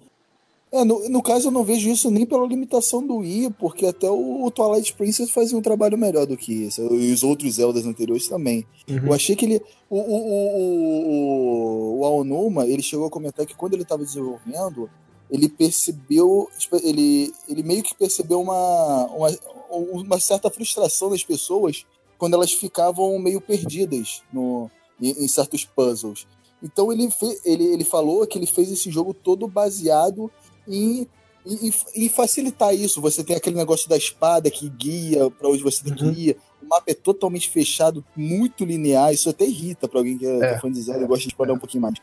É, no, no caso, eu não vejo isso nem pela limitação do Wii, porque até o Twilight Princess fazia um trabalho melhor do que isso. E os outros Zeldas anteriores também. Uhum. Eu achei que ele. O, o, o, o, o Aonuma, ele chegou a comentar que quando ele estava desenvolvendo, ele percebeu. tipo, Ele, ele meio que percebeu uma, uma, uma certa frustração das pessoas quando elas ficavam meio perdidas no, em, em certos puzzles. Então ele, fe, ele, ele falou que ele fez esse jogo todo baseado em facilitar isso. Você tem aquele negócio da espada que guia para onde você tem Uhum. que ir. O mapa é totalmente fechado, muito linear. Isso até irrita para alguém que é, É. é fã de Zelda e gosta de explorar um pouquinho mais.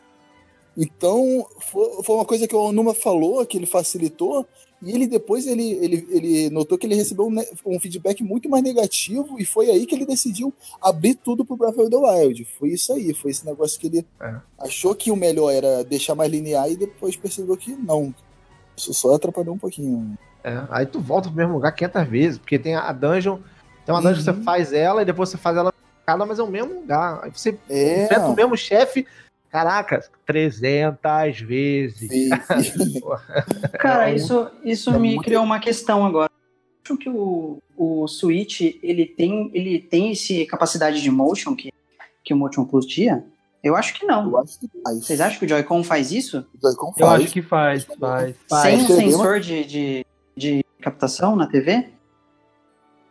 Então, foi, foi uma coisa que o Onuma falou, que ele facilitou, e ele depois ele, ele, ele notou que ele recebeu um, um feedback muito mais negativo, e foi aí que ele decidiu abrir tudo pro Breath of the Wild. Foi isso aí, foi esse negócio que ele É. achou que o melhor era deixar mais linear, e depois percebeu que não. Isso só atrapalhou um pouquinho. É, Aí tu volta pro mesmo lugar 500 vezes, porque tem a dungeon, tem uma dungeon que Uhum. você faz ela e depois você faz ela cada, mas é o mesmo lugar. Aí você É, enfrenta o mesmo chefe, caraca, 300 vezes. Cara, É, isso, isso é me muito- criou uma questão agora. Acho que o, o Switch ele tem, ele tem esse capacidade de motion que, que o Motion Plus tinha? Eu acho que não. Eu acho que faz. Vocês acham que o Joy-Con faz isso? O Joy-Con Eu faz. acho que faz, faz. Faz. Sem um sensor de, de, de captação na TV?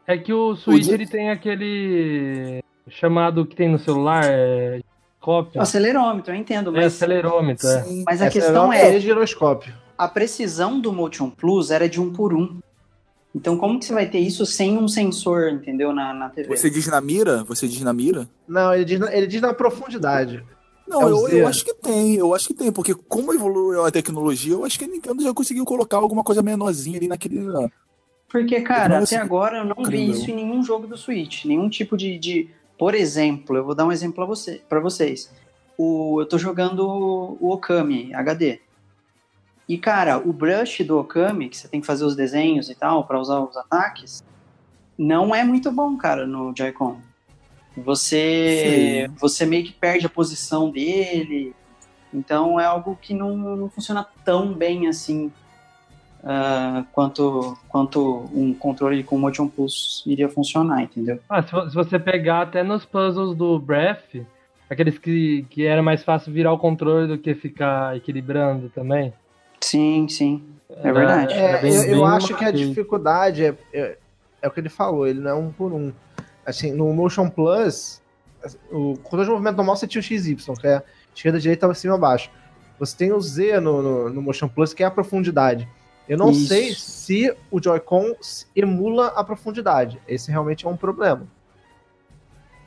É que o Switch ele tem aquele chamado que tem no celular, é acelerômetro, eu entendo, É mas, acelerômetro, é. Sim. mas a Essa questão é, é, é giroscópio. a precisão do Motion Plus era de um por um. Então como que você vai ter isso sem um sensor, entendeu, na, na TV? Você diz na mira? Você diz na mira? Não, ele diz, na- ele diz na profundidade. Não, É eu, eu acho que tem, eu acho que tem, porque como evoluiu a tecnologia, eu acho que a Nintendo já conseguiu colocar alguma coisa menorzinha ali naquele. Porque, cara, Nossa, até agora eu não vi incrível. isso em nenhum jogo do Switch. Nenhum tipo de. de... Por exemplo, eu vou dar um exemplo pra você, pra vocês. O, eu tô jogando o Okami HD. E, cara, o brush do Okami, que você tem que fazer os desenhos e tal, pra usar os ataques, não é muito bom, cara, no Joy-Con. Você, você meio que perde a posição dele. Então é algo que não, não funciona tão bem assim ah, quanto, quanto um controle com Motion Plus iria funcionar, entendeu? Ah, se, se você pegar até nos puzzles do Breath, aqueles que, que era mais fácil virar o controle do que ficar equilibrando também. Sim, sim. É verdade. É, bem- eu, eu acho que a dificuldade é, é, é o que ele falou, ele não é um por um. Assim, no Motion Plus, o controle de movimento normal você tinha o XY, que é esquerda, direita, cima, baixo. Você tem o Z no, no, no Motion Plus, que é a profundidade. Eu não Isso. sei se o Joy-Con emula a profundidade. Esse realmente é um problema.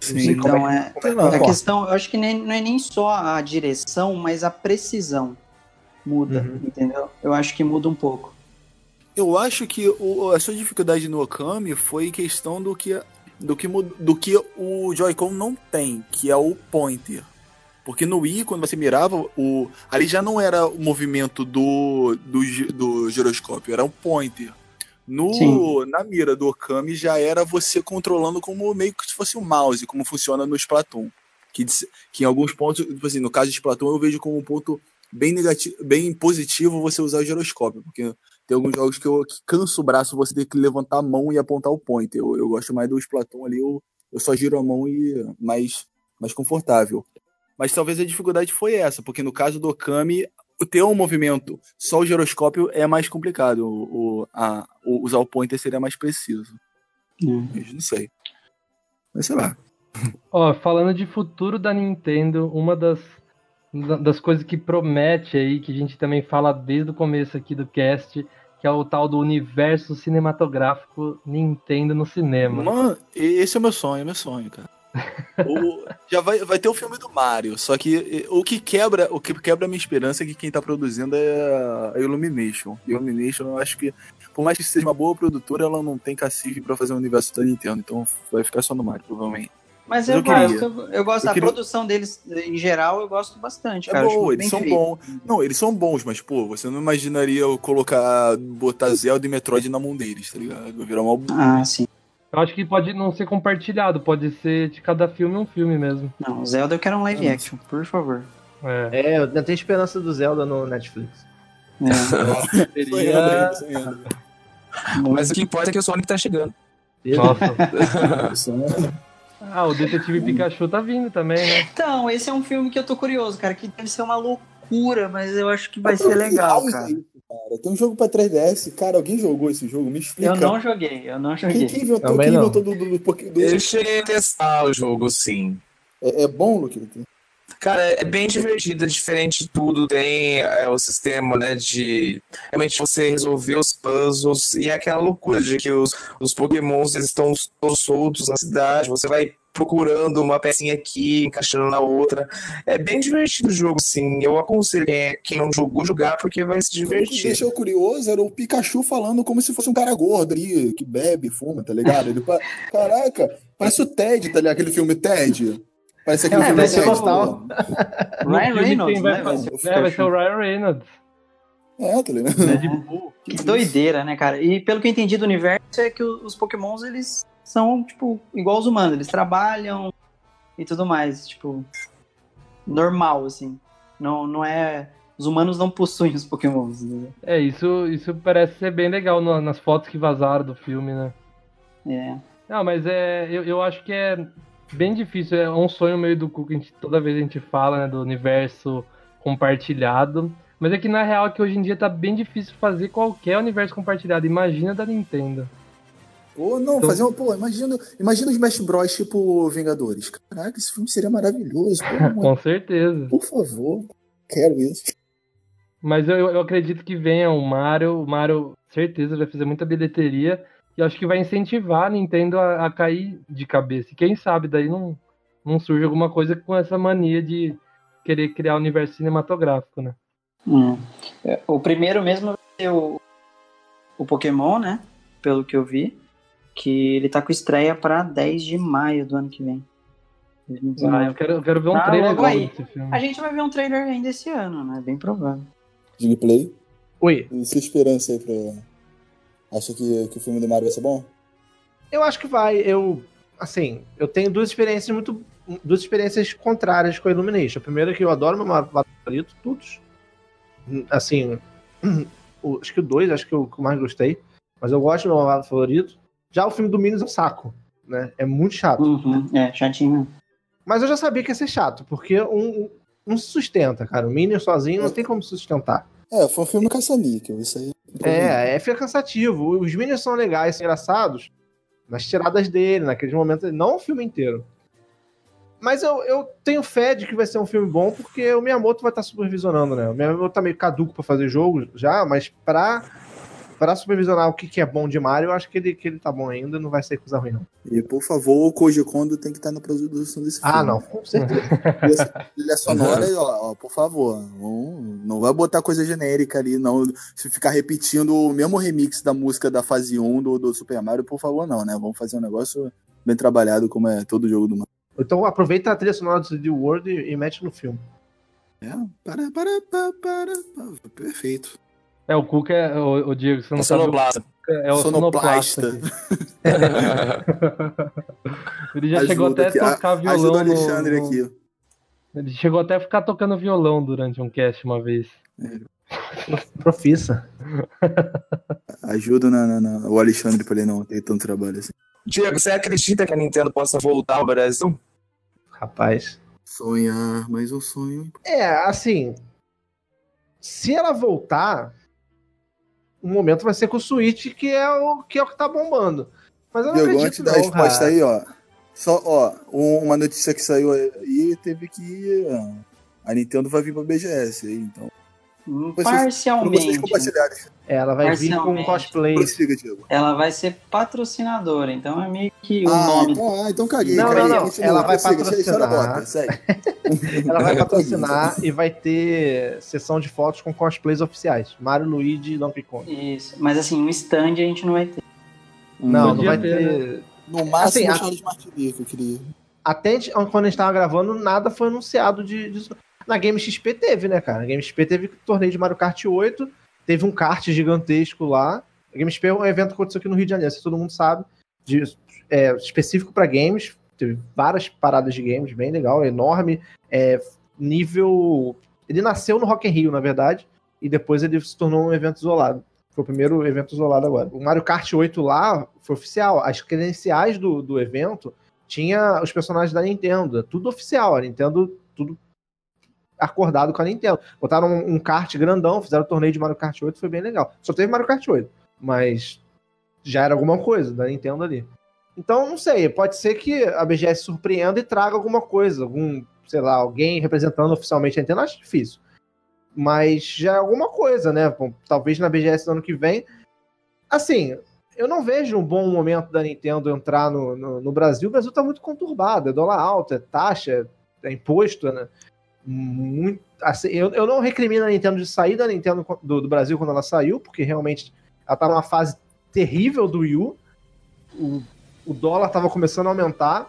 Como Então é que- é a que- questão, eu acho que nem, não é nem só a direção, mas a precisão muda, Uhum. entendeu? Eu acho que muda um pouco. Eu acho que o- a sua dificuldade no Okami foi questão do que, do que, do que o Joy-Con não tem, que é o pointer. Porque no Wii, quando você mirava, o, ali já não era o movimento do, do, do giroscópio, era o pointer. No, Sim. na mira do Okami já era você controlando como meio que se fosse um mouse, como funciona no Splatoon. Que, que em alguns pontos, tipo assim, no caso de Splatoon, eu vejo como um ponto bem negativo, bem positivo você usar o giroscópio, porque tem alguns jogos que, eu, que cansa o braço você ter que levantar a mão e apontar o pointer. Eu, eu gosto mais do Splatoon ali, eu, eu só giro a mão e mais, mais confortável. Mas talvez a dificuldade foi essa, porque no caso do Okami, o ter um movimento só o giroscópio é mais complicado. O, o- a- o- usar o pointer seria mais preciso. Hum. Mas não sei. Mas sei lá. Ó, falando de futuro da Nintendo, uma das, da- das coisas que promete aí, que a gente também fala desde o começo aqui do cast, que é o tal do universo cinematográfico Nintendo no cinema. Mano, esse é o meu sonho, é meu sonho, cara. O- já vai, vai ter o filme do Mario, só que o que quebra, o que quebra a minha esperança é que quem tá produzindo é a Illumination. Illumination, eu acho que, por mais que seja uma boa produtora, ela não tem cacife pra fazer o universo da Nintendo, então vai ficar só no Mario, provavelmente. Mas Eu eu, queria. gosto, eu, eu gosto Eu da queria- produção deles, em geral, eu gosto bastante, É cara. Acho bom, eles são bons. Não, eles são bons, mas, pô, você não imaginaria eu colocar, botar Zelda e Metroid na mão deles, tá ligado? Vai virar uma. Ah, sim. Eu acho que pode não ser compartilhado, pode ser de cada filme um filme mesmo. Não, Zelda eu quero um live Ah, action, por favor. É. É, eu ainda tenho esperança do Zelda no Netflix. É. Sonhando sonhando. Mas o que importa é que o Sonic tá chegando. Nossa. Ah, o Detetive Pikachu tá vindo também, né? Então, esse é um filme que eu tô curioso, cara, que deve ser uma loucura, mas eu acho que vai ser legal, cara. isso, cara. Tem um jogo pra 3DS, cara, alguém jogou esse jogo? Me explica. Eu não joguei, eu não Quem joguei. que inventou, Também quem não. inventou do, do, do, do- Eu cheguei a testar o jogo, sim. É, é bom, Luquito? Cara, é bem divertido, é diferente de tudo. Tem é, o sistema, né, de realmente você resolver os puzzles e é aquela loucura de que os, os pokémons eles estão soltos na cidade, você vai procurando uma pecinha aqui, encaixando na outra. É bem divertido o jogo, sim. Eu aconselho quem, é- não jogou jogar porque vai se O que divertir. deixou curioso era o Pikachu falando como se fosse um cara gordo ali, que bebe, fuma, tá ligado? Ele, pa- caraca, parece o Ted, tá ligado? Aquele filme Ted. Parece aquele É, filme vai ser gostal. pô. No Ryan Reynolds, vai né, fazer- velho? É, vai ser o Ryan Reynolds. É, tá ligado? Deadpool. Que doideira, né, cara? E pelo que eu entendi do universo é que o- os pokémons, eles são, tipo, igual os humanos. Eles trabalham e tudo mais, tipo, normal, assim. Não, não é... Os humanos não possuem os pokémons. né? É, isso, isso parece ser bem legal no- nas fotos que vazaram do filme, né? É. Não, mas é, eu, eu acho que é bem difícil, é um sonho meio do cu que a gente, toda vez a gente fala, né, do universo compartilhado. Mas é que na real que hoje em dia tá bem difícil fazer qualquer universo compartilhado. Imagina da Nintendo. Pô, não, Então- fazer uma. Pô, imagina, imagina os Smash Bros. tipo Vingadores. Caraca, esse filme seria maravilhoso. Pô, Com certeza. por favor, quero isso. Mas eu, eu acredito que venha o Mario. O Mario, certeza, vai fazer muita bilheteria. E acho que vai incentivar a Nintendo a, a cair de cabeça. E quem sabe daí não, não surge alguma coisa com essa mania de querer criar um universo cinematográfico, né? Hum. É, O primeiro mesmo vai ser o, o Pokémon, né? Pelo que eu vi. Que ele tá com estreia pra 10 de maio do ano que vem. 2019. Ah, eu quero, eu quero ver um Tá trailer logo logo aí. desse filme. A gente vai ver um trailer ainda esse ano, né? Bem provável. Gameplay. Oi, E sua esperança aí pra. Acha que, que o filme do Mario vai ser bom? eu acho que vai. Eu, assim, eu tenho duas experiências muito. Duas experiências contrárias com a Illumination. A primeira é que eu adoro meu Mario favorito, todos. Assim, o- acho que o dois, acho que eu que eu mais gostei. Mas eu gosto do meu Mario favorito. Já o filme do Minions é um saco, né? É muito chato. Uhum. É, chatinho. Mas eu já sabia que ia ser chato, porque um, um- não se sustenta, cara. O Minion sozinho não tem como se sustentar. É, foi um filme caça-níquel, isso aí. É, é, fica cansativo. Os Minions são legais, são engraçados nas tiradas dele, naqueles momentos, não o filme inteiro. Mas eu, eu tenho fé de que vai ser um filme bom, porque o Miyamoto vai estar supervisionando, né? O Miyamoto tá meio caduco pra fazer jogo já, mas pra, pra supervisionar o que, que é bom de Mario, eu acho que ele, que ele tá bom ainda, não vai ser coisa ruim, não. E, por favor, o Koji Kondo tem que estar na produção desse filme. Ah, não, com certeza. Trilha- sonora, ó, ó, por favor. Não, não vai botar coisa genérica ali, não. Se ficar repetindo o mesmo remix da música da fase 1 do, do Super Mario, por favor, não, né? Vamos fazer um negócio bem trabalhado, como é todo jogo do Mario. Então aproveita a trilha sonora do CD World e, e mete no filme. É, para, para, para, para, para. Perfeito. É, o Cuca é o, o Diego, você não O sabe. Cuca É o sonoplasta. Ele já chegou Ajuda até aqui. a tocar violão. Ajuda o no- Alexandre no- aqui. Ele chegou até a ficar tocando violão durante um cast uma vez. Profissa. Ajuda na, na- na- o Alexandre pra ele não ter tanto trabalho assim. Diego, você acredita que a Nintendo possa voltar ao Brasil? Rapaz. Sonhar, mais um sonho. É, assim. Se ela voltar, o momento vai ser com o Switch, que é o que, é o que tá bombando. Mas eu não Diego, acredito antes da resposta cara. aí, ó. Só, ó, um- uma notícia que saiu aí teve que ah, a Nintendo vai vir pra BGS aí, então. Vocês- Como vocês Parcialmente. compartilharem. Ela vai vir com Parcialmente. cosplay. Prossiga, Diego. Ela vai ser patrocinadora, então é meio que o Ah, nome. então, ah, então caguei. Não, caguei. não, não. Ela vai prossiga, aí patrocinar. na bota, segue. Ela vai patrocinar e vai ter sessão de fotos com cosplays oficiais. Mario, Luigi e Donkey Kong. Isso. Mas assim, um stand a gente não vai ter. Não, não Podia vai ter, ter. No máximo, Assim, a- o Charles Martinet que eu queria. Até quando a gente tava gravando, nada foi anunciado de, disso. Na Game XP teve, né, cara? Na Game XP teve torneio de Mario Kart 8, teve um kart gigantesco lá. A Game XP é um evento que aconteceu aqui no Rio de Janeiro, se todo mundo sabe, de- é, específico para games. Teve várias paradas de games, bem legal, enorme. É, nível. Ele nasceu no Rock in Rio, na verdade, e depois ele se tornou um evento isolado. Foi o primeiro evento isolado agora. O Mario Kart 8 lá foi oficial. As credenciais do, do evento tinha os personagens da Nintendo. Tudo oficial. A Nintendo, tudo acordado com a Nintendo. Botaram um, um kart grandão, fizeram o torneio de Mario Kart 8, foi bem legal. Só teve Mario Kart 8, mas já era alguma coisa da Nintendo ali. Então, não sei, pode ser que a BGS surpreenda e traga alguma coisa, algum, sei lá, alguém representando oficialmente a Nintendo, acho difícil. Mas já é alguma coisa, né? Bom, talvez na BGS do ano que vem. Assim, eu não vejo um bom momento da Nintendo entrar no, no, no Brasil. O Brasil tá muito conturbado, é dólar alto, é taxa, é imposto, né? Muito, assim, eu, eu não recrimino a Nintendo de sair da Nintendo do, do Brasil quando ela saiu, porque realmente ela tá numa fase terrível do Wii U. O, o dólar tava começando a aumentar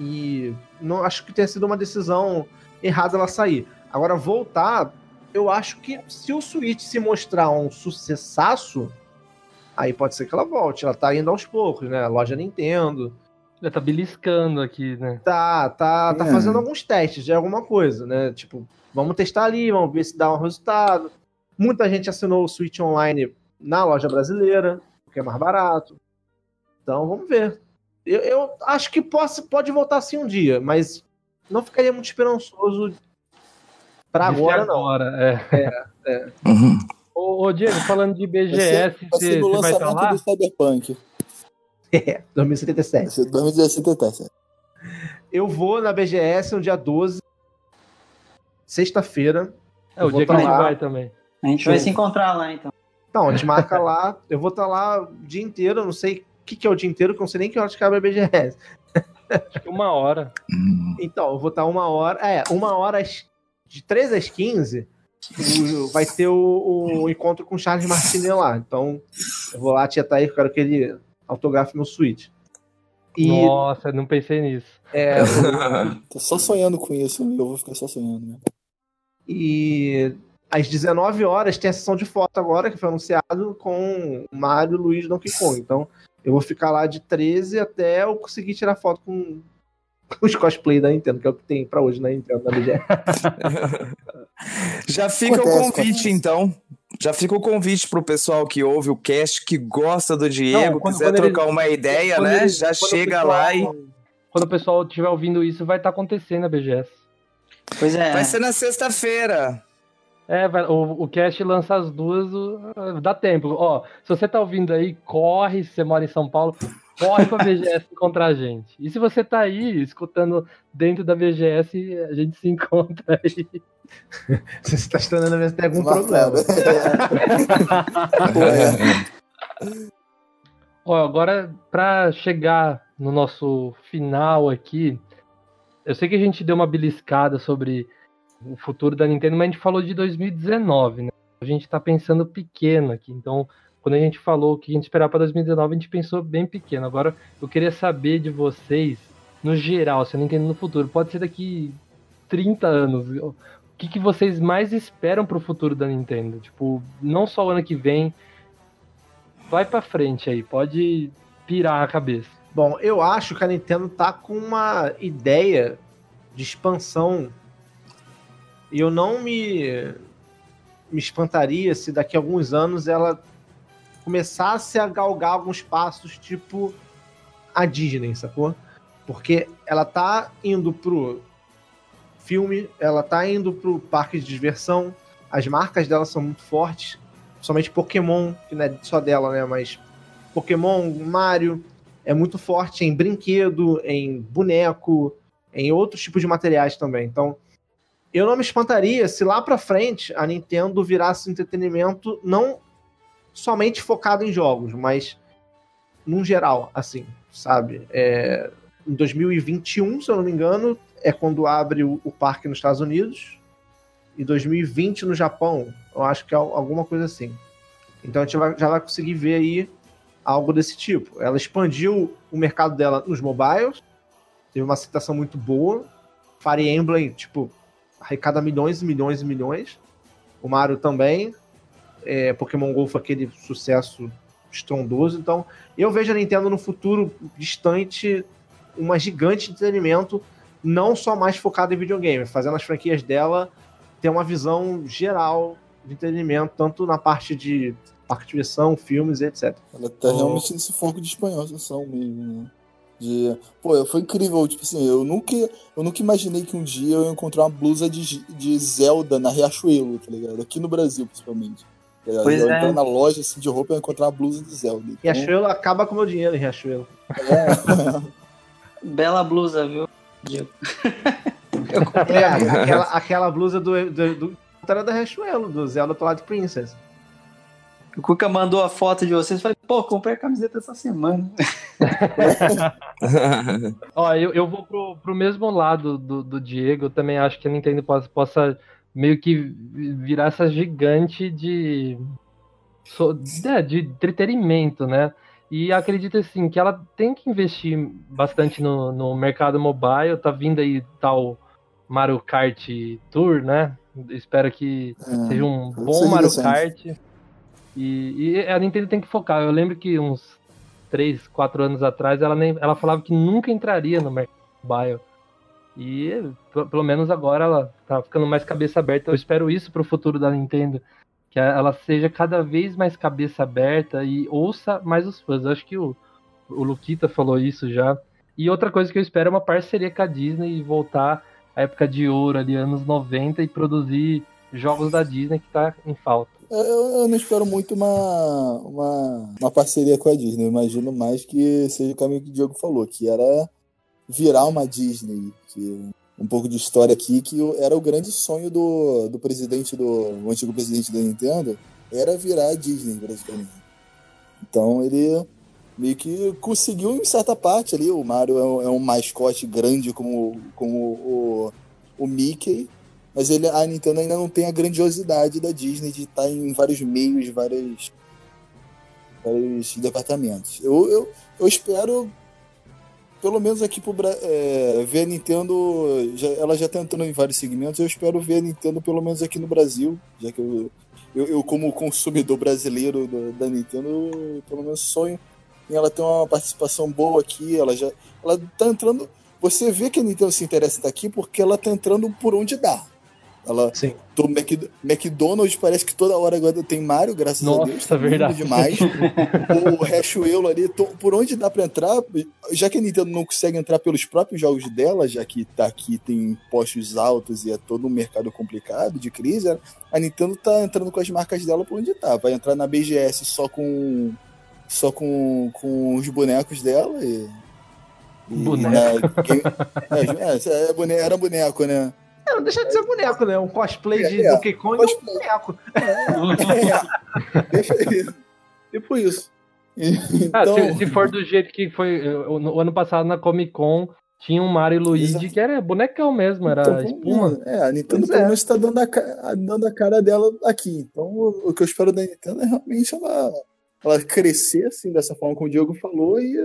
e não acho que tenha sido uma decisão errada ela sair. Agora voltar, eu acho que se o Switch se mostrar um sucessaço, aí pode ser que ela volte. Ela tá indo aos poucos, né? Loja Nintendo, Já tá beliscando aqui, né? tá, tá, tá É. fazendo alguns testes de alguma coisa, né? Tipo, vamos testar ali, vamos ver se dá um resultado. Muita gente assinou o Switch Online na loja brasileira, porque é mais barato. Então, vamos ver. Eu, eu acho que possa, pode voltar sim um dia, mas não ficaria muito esperançoso pra Disse agora, não. agora, é. Uhum. Ô, ô, Diego, falando de BGS, você vai estar lá? do Cyberpunk. É, 2077. Vai ser 2077. Eu vou na BGS no dia 12, sexta-feira. É, o Eu vou dia que a tá gente lá. vai também. A gente vai se encontrar lá, então. Então, a gente marca lá. Eu vou estar lá o dia inteiro. Eu não sei o que, que é o dia inteiro, que eu não sei nem que horas que abre a BGS. Acho que uma hora. Então, eu vou estar uma hora. É, uma hora às, de 13 às 15. o- vai ter o, o encontro com o Charles Martinet lá. Então, eu vou lá tietar ele, eu quero que ele autografe meu Switch. E Nossa, não pensei nisso. é, Tô só sonhando com isso, eu vou ficar só sonhando, né? E às 19 horas tem a sessão de foto agora, que foi anunciado com Mario, Luigi e Donkey Kong. Então eu vou ficar lá de 13 até eu conseguir tirar foto com, com os cosplay da Nintendo, que é o que tem pra hoje na Nintendo, na BGS. Já fica Acontece, o convite, acontece. então. Já fica o convite pro pessoal que ouve o cast, que gosta do Diego, Não, quando- quiser quando ele- trocar uma ideia, né? ele- Já chega pessoal- lá e. Quando o pessoal estiver ouvindo isso, vai estar acontecendo a BGS. Pois é. Vai ser na sexta-feira. É, o, o cast lança as duas, o- dá tempo. Ó, se você tá ouvindo aí, corre, se você mora em São Paulo, corre pra BGS encontrar a gente. E se você tá aí, escutando dentro da BGS, a gente se encontra aí. Se você tá estranhando, ver se tem algum problema. Ó, agora, pra chegar no nosso final aqui, eu sei que a gente deu uma beliscada sobre o futuro da Nintendo, mas a gente falou de 2019, né? A gente tá pensando pequeno aqui, então quando a gente falou o que a gente esperava para 2019, a gente pensou bem pequeno. Agora, eu queria saber de vocês, no geral, se a Nintendo no futuro, pode ser daqui 30 anos, o que, que vocês mais esperam pro futuro da Nintendo? Tipo, não só o ano que vem, vai pra frente aí, pode pirar a cabeça. Bom, eu acho que a Nintendo tá com uma ideia de expansão. E eu não me, me espantaria se daqui a alguns anos ela começasse a galgar alguns passos, tipo a Disney, sacou? Porque ela tá indo pro filme, ela tá indo pro parque de diversão, as marcas dela são muito fortes, somente Pokémon, que não é só dela, né? Mas Pokémon, Mario, é muito forte em brinquedo, em boneco, em outros tipos de materiais também. Então, eu não me espantaria se lá pra frente a Nintendo virasse entretenimento não somente focado em jogos, mas num geral, assim, sabe? É, em 2021, se eu não me engano, é quando abre o, o parque nos Estados Unidos. E 2020 no Japão, eu acho que é al- alguma coisa assim. Então a gente vai- já vai conseguir ver aí algo desse tipo. Ela expandiu o mercado dela nos mobiles, teve uma aceitação muito boa. Fire Emblem, tipo, arrecada milhões e milhões e milhões. O Mario também. É, Pokémon GO foi aquele sucesso estrondoso. Então, eu vejo a Nintendo no futuro distante uma gigante de entretenimento, não só mais focada em videogame, fazendo as franquias dela ter uma visão geral de entretenimento, tanto na parte de parque de diversão, filmes e etc. Ela tá Oh. realmente nesse foco de espanholização mesmo, né? De... Pô, foi incrível, tipo assim, eu nunca, eu nunca imaginei que um dia eu ia encontrar uma blusa de, de Zelda na Riachuelo, tá ligado? Aqui no Brasil, principalmente. Pois eu é. entrar na loja assim, de roupa e eu encontrar uma blusa de Zelda. Então, Riachuelo acaba com o meu dinheiro Riachuelo. é, Bela blusa, viu? Diego? É, aquela, aquela blusa do, do, do era da Riachuelo, do Zelda Twilight Princess. O Cuca mandou a foto de vocês e falei, pô, comprei a camiseta essa semana. Ó, eu, eu vou pro, pro mesmo lado do, do Diego. Eu também acho que a Nintendo possa, possa meio que virar essa gigante de, so- é, de entretenimento, né? E acredito assim que ela tem que investir bastante no, no mercado mobile. Tá vindo aí tal Mario Kart Tour, né? Espero que é. seja um bom Mario. Kart. E, e a Nintendo tem que focar. Eu lembro que uns 3, 4 anos atrás ela, nem, ela falava que nunca entraria no mercado mobile. E pelo menos agora ela tá ficando mais cabeça aberta. Eu espero isso pro futuro da Nintendo. Que ela seja cada vez mais cabeça aberta e ouça mais os fãs. Eu acho que o, o Luquita falou isso já. E outra coisa que eu espero é uma parceria com a Disney e voltar à época de ouro ali, anos 90, e produzir jogos da Disney que tá em falta. Eu, eu não espero muito uma, uma, uma parceria com a Disney. Eu imagino mais que seja o caminho que o Diego falou, que era virar uma Disney. Que, um pouco de história aqui, que era o grande sonho do, do presidente, do o antigo presidente da Nintendo, era virar a Disney, praticamente. Então ele meio que conseguiu em certa parte ali. O Mario é um, é um mascote grande como, como o, o Mickey, mas ele, a Nintendo ainda não tem a grandiosidade da Disney de estar em vários meios, vários, vários departamentos. Eu, eu, eu espero, pelo menos aqui pro é, ver a Nintendo. já- ela já está entrando em vários segmentos. Eu espero ver a Nintendo, pelo menos aqui no Brasil, já que eu, eu, eu como consumidor brasileiro do- da Nintendo, eu, pelo menos sonho em ela ter uma participação boa aqui. Ela já ela tá entrando. Você vê que a Nintendo se interessa em estar aqui porque ela tá entrando por onde dá. Ela, Sim. do Mac, McDonald's parece que toda hora agora tem Mario, graças Nossa, a Deus. tá lindo verdade. demais. o Riachuelo ali, to- por onde dá pra entrar, já que a Nintendo não consegue entrar pelos próprios jogos dela, já que tá aqui tem postos altos e é todo um mercado complicado de crise, a Nintendo tá entrando com as marcas dela por onde tá. Vai entrar na BGS só com só com, com os bonecos dela e. e Boneco. na game- é, é, é, bone- era boneco, né? É, não deixa de ser boneco, né? Um cosplay de É, é. Donkey Kong é um boneco. É, deixa isso. Tipo isso. Ah, Então, se, se for do jeito que foi no ano passado na Comic Con, tinha um Mario e Luigi Exato. que era bonecão mesmo, era então, espuma. É, a Nintendo Pois pelo é. menos está dando, a dando a cara dela aqui. Então, o, o que eu espero da Nintendo é realmente ela, ela crescer assim, dessa forma como o Diego falou e,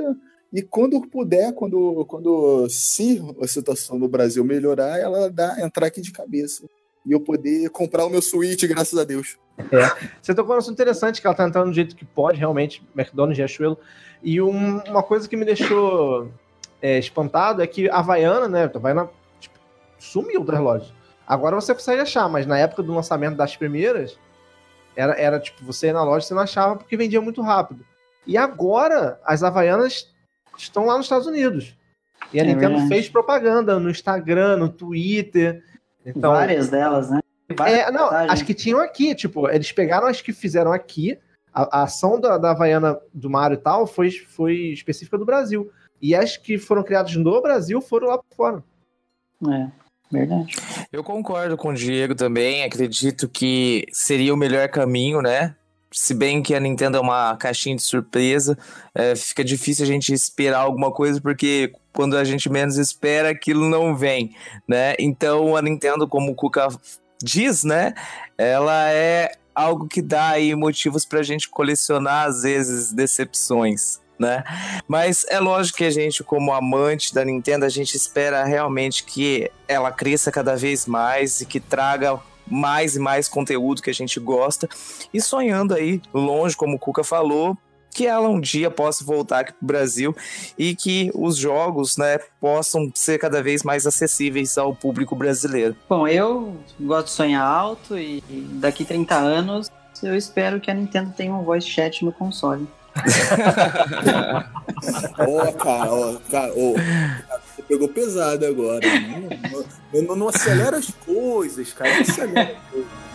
e quando puder, quando, quando se a situação no Brasil melhorar, ela dá, entrar aqui de cabeça. E eu poder comprar o meu Switch, graças a Deus. Você tocou um assunto interessante, que ela tá entrando do jeito que pode, realmente, McDonald's, Riachuelo. E um- uma coisa que me deixou é, espantado é que a Havaiana, né, a Havaiana tipo, sumiu das lojas. Agora você consegue achar, mas na época do lançamento das primeiras, era, era tipo, você ia na loja, você não achava porque vendia muito rápido. E agora, as Havaianas estão lá nos Estados Unidos. E a É Nintendo verdade. fez propaganda no Instagram, no Twitter. Então, Várias delas, né? Várias é, não, vantagens. as que tinham aqui, tipo, eles pegaram as que fizeram aqui, A, a ação da, da Havaiana do Mario e tal foi, foi específica do Brasil. E as que foram criadas no Brasil foram lá por fora. É, verdade. Eu concordo com o Diego também. Acredito que seria o melhor caminho, né? Se bem que a Nintendo é uma caixinha de surpresa, é, fica difícil a gente esperar alguma coisa, porque quando a gente menos espera, aquilo não vem, né? Então a Nintendo, como o Kuka diz, né? Ela é algo que dá aí motivos pra gente colecionar, às vezes, decepções né? Mas é lógico que a gente, como amante da Nintendo, a gente espera realmente que ela cresça cada vez mais e que traga mais e mais conteúdo que a gente gosta. E sonhando aí, longe, como o Cuca falou, que ela um dia possa voltar aqui para o Brasil e que os jogos né, possam ser cada vez mais acessíveis ao público brasileiro. Bom, eu gosto de sonhar alto e daqui 30 anos eu espero que a Nintendo tenha um voice chat no console. Ó, cara, ó, cara, ó, você pegou pesado agora. Não, não, não acelera as coisas, cara. Não acelera as coisas.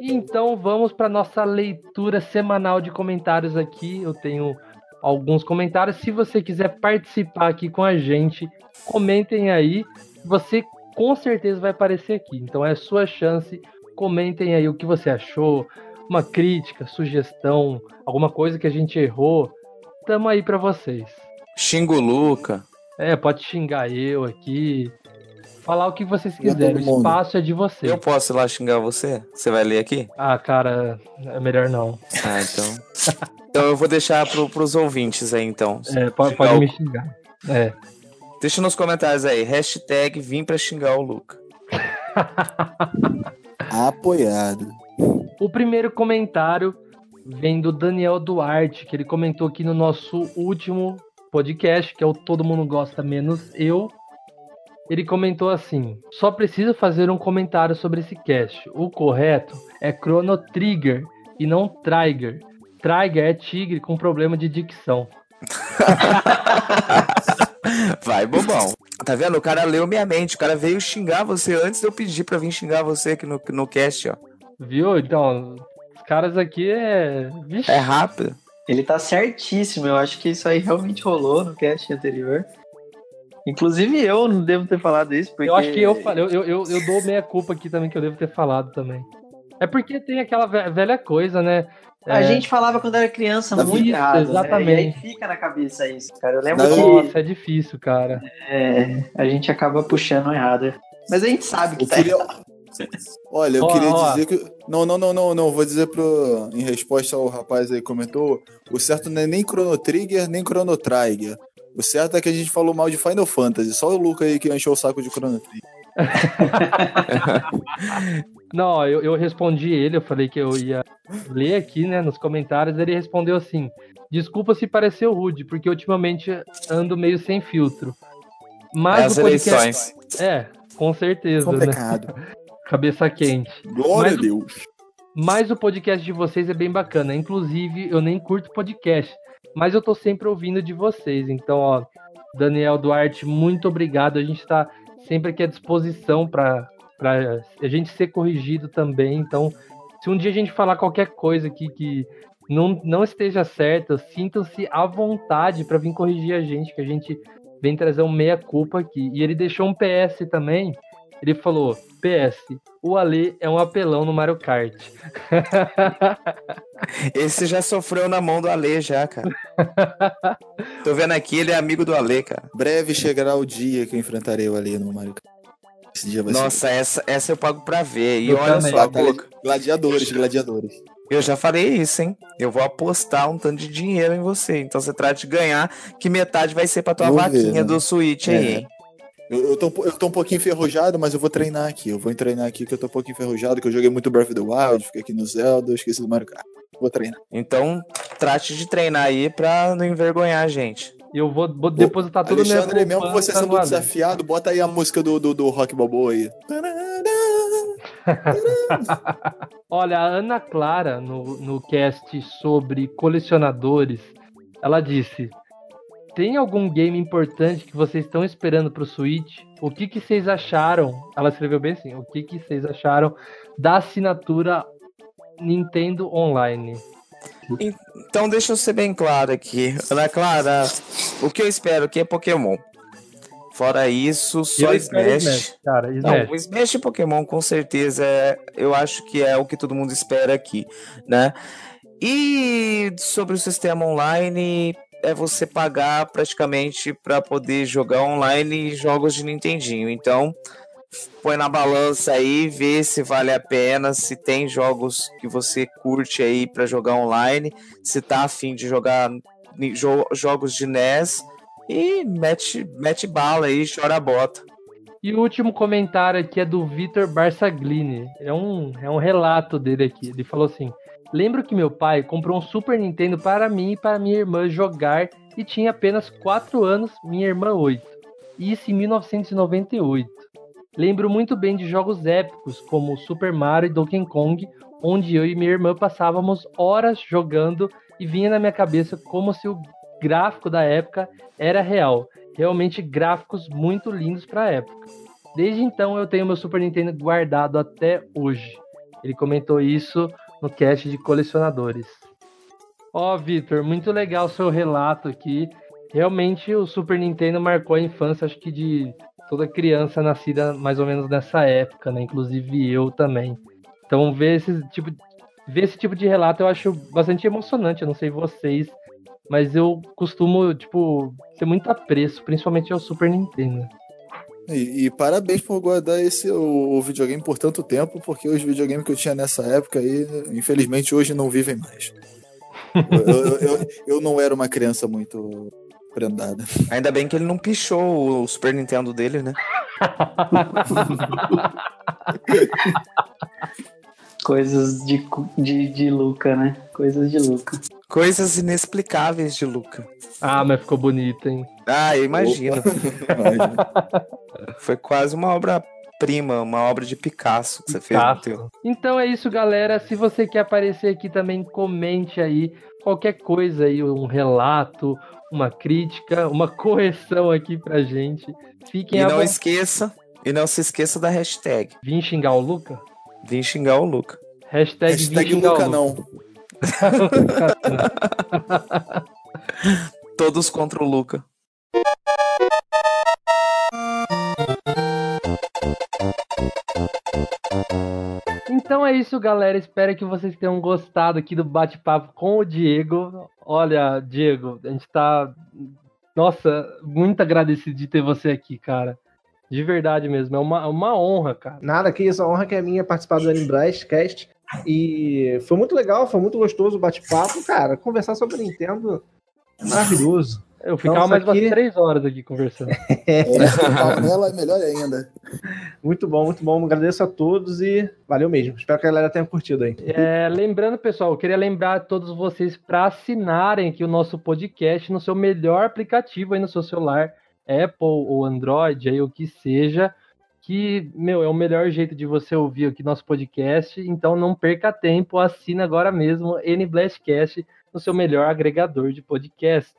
Então vamos para nossa leitura semanal de comentários aqui. Eu tenho alguns comentários. Se você quiser participar aqui com a gente, comentem aí. Você com certeza vai aparecer aqui. Então é sua chance. Comentem aí o que você achou, uma crítica, sugestão, alguma coisa que a gente errou. Tamo aí para vocês. Xingo o Luca. É, pode xingar eu aqui. Falar o que vocês quiserem. O espaço é de vocês. Eu posso ir lá xingar você? Você vai ler aqui? Ah, cara, é melhor não. Ah, então. então eu vou deixar pro, pros ouvintes aí, então. É, pode, pode me xingar. É. Deixa nos comentários aí, hashtag vim pra xingar o Luca. Apoiado. O primeiro comentário vem do Daniel Duarte, que ele comentou aqui no nosso último podcast, que é o Todo Mundo Gosta Menos Eu. Ele comentou assim: só preciso fazer um comentário sobre esse cast. O correto é Chrono Trigger e não Trigger. Trigger é tigre com problema de dicção. Vai, bobão. Tá vendo? O cara leu minha mente. O cara veio xingar você antes de eu pedir pra vir xingar você aqui no, no cast, ó. Viu? Então, os caras aqui é. Vixe. É rápido. Ele tá certíssimo. Eu acho que isso aí realmente rolou no cast anterior. Inclusive eu não devo ter falado isso, porque... Eu acho que eu falei, eu, eu, eu dou meia culpa aqui também que eu devo ter falado também. É porque tem aquela velha coisa, né? A É, gente falava quando era criança muito Isso, errado. exatamente. Né? E aí fica na cabeça isso, cara. Eu lembro Não, que Nossa, é difícil, cara. é, a gente acaba puxando errado. Mas a gente sabe que Eu tá queria... Olha, eu Ó, queria ó. dizer que. Não, não, não, não, não. Vou dizer pro. Em resposta ao rapaz aí que comentou, o certo não é nem Chrono Trigger, nem Chrono Trigger. O certo é que a gente falou mal de Final Fantasy. Só o Luca aí que encheu o saco de Chrono Trigger. Não, eu, eu respondi ele, eu falei que eu ia ler aqui, né, nos comentários, ele respondeu assim: Desculpa se pareceu rude, porque ultimamente ando meio sem filtro. Mas as o podcast. eleições. É, com certeza, né? Complicado. Cabeça quente. Glória Mas- a Deus. Mas o podcast de vocês é bem bacana. Inclusive, eu nem curto podcast, mas eu tô sempre ouvindo de vocês. Então, ó, Daniel Duarte, muito obrigado. A gente tá sempre aqui à disposição para a gente ser corrigido também. Então, se um dia a gente falar qualquer coisa aqui que não, não esteja certa, sintam-se à vontade para vir corrigir a gente, que a gente vem trazer um meia-culpa aqui. E ele deixou um PS também. Ele falou: PS, o Ale é um apelão no Mario Kart. Esse já sofreu na mão do Ale já, cara. Tô vendo aqui, ele é amigo do Ale, cara. Breve chegará o dia que eu enfrentarei o Ali no Mario Kart. Esse dia vai Nossa, essa, essa eu pago pra ver. E Eu olha também. só, ser. Boca, Gladiadores, gladiadores. eu já falei isso, hein? Eu vou apostar um tanto de dinheiro em você. Então você trata de ganhar, que metade vai ser pra tua ver, vaquinha né? do Switch aí, É. hein? Eu, eu, tô, eu tô um pouquinho enferrujado, mas eu vou treinar aqui. Eu vou treinar aqui que eu tô um pouquinho enferrujado, que eu joguei muito Breath of the Wild, fiquei aqui no Zelda, eu esqueci do Mario Kart. Vou treinar. Então, trate de treinar aí pra não envergonhar a gente. Eu vou, vou depositar tudo Alexandre, minha mesmo você sendo desafiado, bota aí a música do, do, do Rock Balboa aí. Olha, a Ana Clara, no, no cast sobre colecionadores, ela disse: tem algum game importante que vocês estão esperando pro Switch? O que, que vocês acharam? Ela escreveu bem assim. O que, que vocês acharam da assinatura Nintendo Online? Então deixa eu ser bem claro aqui. Ana Clara, o que eu espero aqui é Pokémon. Fora isso, só espero Smash. cara. Não, Smash. o Smash e Pokémon com certeza é, eu acho que é o que todo mundo espera aqui, né? E sobre o sistema online, é você pagar praticamente para poder jogar online jogos de Nintendinho. Então, põe na balança aí, vê se vale a pena, se tem jogos que você curte aí para jogar online, se tá afim de jogar jo- jogos de NES e mete, mete bala aí, chora a bota. E o último comentário aqui é do Vitor Barsaglini. É um, é um relato dele aqui. Ele falou assim: Lembro que meu pai comprou um Super Nintendo para mim e para minha irmã jogar e tinha apenas 4 anos, minha irmã 8. Isso em 1998. Lembro muito bem de jogos épicos como Super Mario e Donkey Kong, onde eu e minha irmã passávamos horas jogando e vinha na minha cabeça como se o gráfico da época era real. Realmente gráficos muito lindos para a época. Desde então eu tenho meu Super Nintendo guardado até hoje. Ele comentou isso no cast de colecionadores. Ó, Vitor, muito legal o seu relato aqui. Realmente o Super Nintendo marcou a infância, acho que de toda criança nascida mais ou menos nessa época, né? Inclusive eu também. Então ver esse tipo, ver esse tipo de relato eu acho bastante emocionante. Eu não sei vocês, mas eu costumo, tipo, ter muito apreço, principalmente ao Super Nintendo. E, e parabéns por guardar esse o, o videogame por tanto tempo, porque os videogames que eu tinha nessa época aí, infelizmente, hoje não vivem mais. Eu, eu- eu- eu não era uma criança muito prendada. Ainda bem que ele não pichou o Super Nintendo dele, né? Coisas de, de, de Luca, né? Coisas de Luca. Coisas inexplicáveis de Luca. Ah, mas ficou bonito, hein? Ah, eu imagino. Imagina. Foi quase uma obra-prima, uma obra de Picasso que você fez no Picasso. teu. Então é isso, galera. Se você quer aparecer aqui também, comente aí qualquer coisa aí, um relato, uma crítica, uma correção aqui pra gente. Fiquem E não esqueça, e não se esqueça da hashtag. Vim xingar o Luca? Vim xingar o Luca. Hashtag, Hashtag Luca o não. Todos contra o Luca. Então é isso, galera. Espero que vocês tenham gostado aqui do bate-papo com o Diego. Olha, Diego, a gente tá. Nossa, muito agradecido de ter você aqui, cara. De verdade mesmo. É uma, uma honra, cara. Nada, que isso, a honra que é minha participar do Animblastcast. E foi muito legal, foi muito gostoso o bate-papo, cara. Conversar sobre Nintendo, maravilhoso. Eu ficava Nossa, mais umas aqui- três horas aqui conversando. É, ela é melhor ainda. Muito bom, muito bom. Agradeço a todos e valeu mesmo. Espero que a galera tenha curtido aí. É, lembrando, pessoal, eu queria lembrar a todos vocês para assinarem aqui o nosso podcast no seu melhor aplicativo aí no seu celular, Apple ou Android, aí o que seja, que, meu, é o melhor jeito de você ouvir aqui nosso podcast, então não perca tempo, assina agora mesmo N Blastcast no seu melhor agregador de podcast.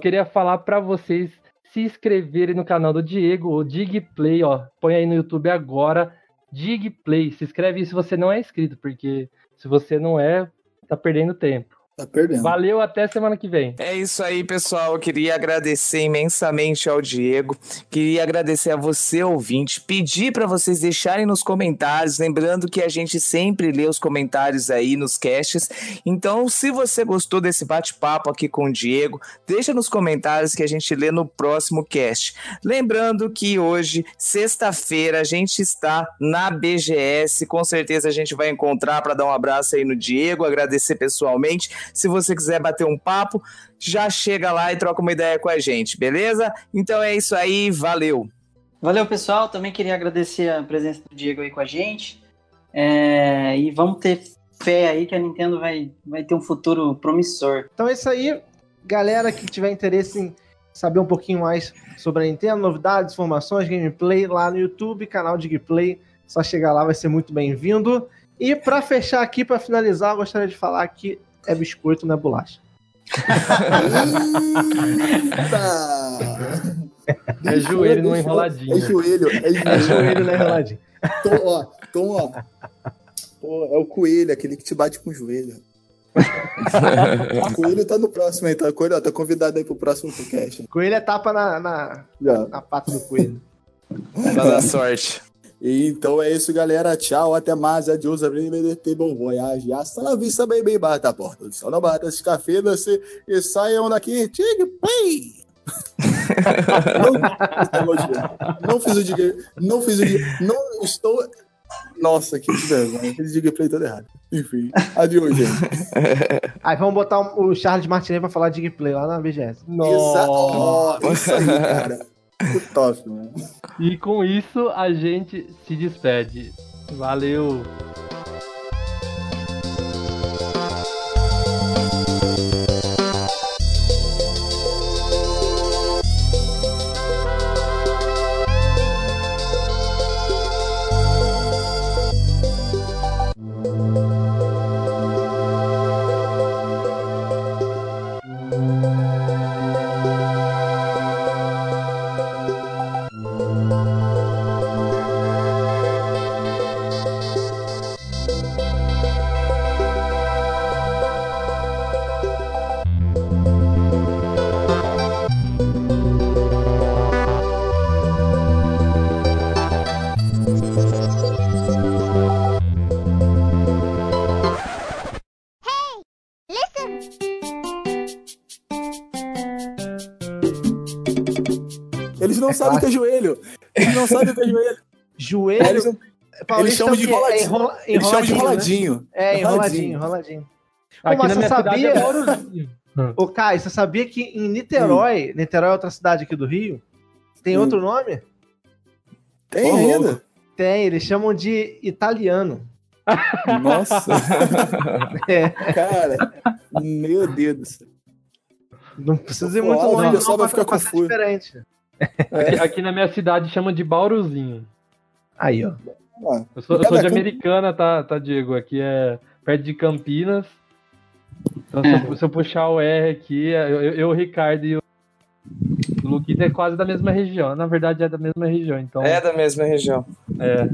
Queria falar para vocês se inscreverem no canal do Diego, o Digplay, ó, põe aí no YouTube agora, Digplay, se inscreve se você não é inscrito, porque se você não é, tá perdendo tempo. Tá perdendo. Valeu, até semana que vem. É isso aí, pessoal. Eu queria agradecer imensamente ao Diego. Queria agradecer a você, ouvinte. Pedir para vocês deixarem nos comentários. Lembrando que a gente sempre lê os comentários aí nos casts. Então, se você gostou desse bate-papo aqui com o Diego, deixa nos comentários que a gente lê no próximo cast. Lembrando que hoje, sexta-feira, a gente está na BGS. Com certeza a gente vai encontrar para dar um abraço aí no Diego, agradecer pessoalmente. Se você quiser bater um papo, já chega lá e troca uma ideia com a gente, beleza? Então é isso aí, valeu! Valeu, pessoal. Também queria agradecer a presença do Diego aí com a gente. É, e vamos ter fé aí que a Nintendo vai, vai ter um futuro promissor. Então é isso aí. Galera que tiver interesse em saber um pouquinho mais sobre a Nintendo, novidades, informações, gameplay lá no YouTube, canal de gameplay. Só chegar lá, vai ser muito bem-vindo. E para fechar aqui, para finalizar, eu gostaria de falar que é biscoito, não é bolacha. Eita! É joelho eu- enroladinho. É joelho, é É joelho. joelho na enroladinha. Tom, ó, Tom, ó. Pô, é o coelho, aquele que te bate com o joelho. o coelho tá no próximo aí, tá? Coelho, ó, tá convidado aí pro próximo podcast. Coelho é tapa na, na, na pata do coelho. Pra dar sorte. E então é isso, galera. Tchau, até mais. Adiós, arrivederci, bom voyage. Hasta la vista, baby. Bata a porta do céu, não bata esse café, você e saiam daqui. Tig, play! não, não fiz o dig, não fiz o dig, não estou. Nossa, que vergonha. Fiz o dig play todo errado. Enfim, adiós, gente. Aí vamos botar o Charles Martinet pra falar de gameplay lá na BGS. Ó, isso aí, cara. Top, mano. E com isso a gente se despede. Valeu! Paulista chamam de é enroladinho. É enrola- Eles chamam de enroladinho, né? enroladinho. É, enroladinho, enroladinho. Aqui mas na você sabia- é. Ô, Caio, você sabia que em Niterói, Niterói é outra cidade aqui do Rio, tem Hum. outro nome? Tem Ô, ainda? Tem, eles chamam de italiano. Nossa, É, cara. Meu Deus do céu. não precisa ir muito longe, não, vai ficar ser confuso. diferente. Aqui, aqui na minha cidade chama de Bauruzinho. Aí, ó. Ah, Eu sou, eu sou de. Americana, tá, tá, Diego? Aqui é perto de Campinas. Então, se, eu, se eu puxar o R aqui, eu, eu, eu, o Ricardo e o Luquita é quase da mesma região. Na verdade, é da mesma região. Então, É da mesma região. é.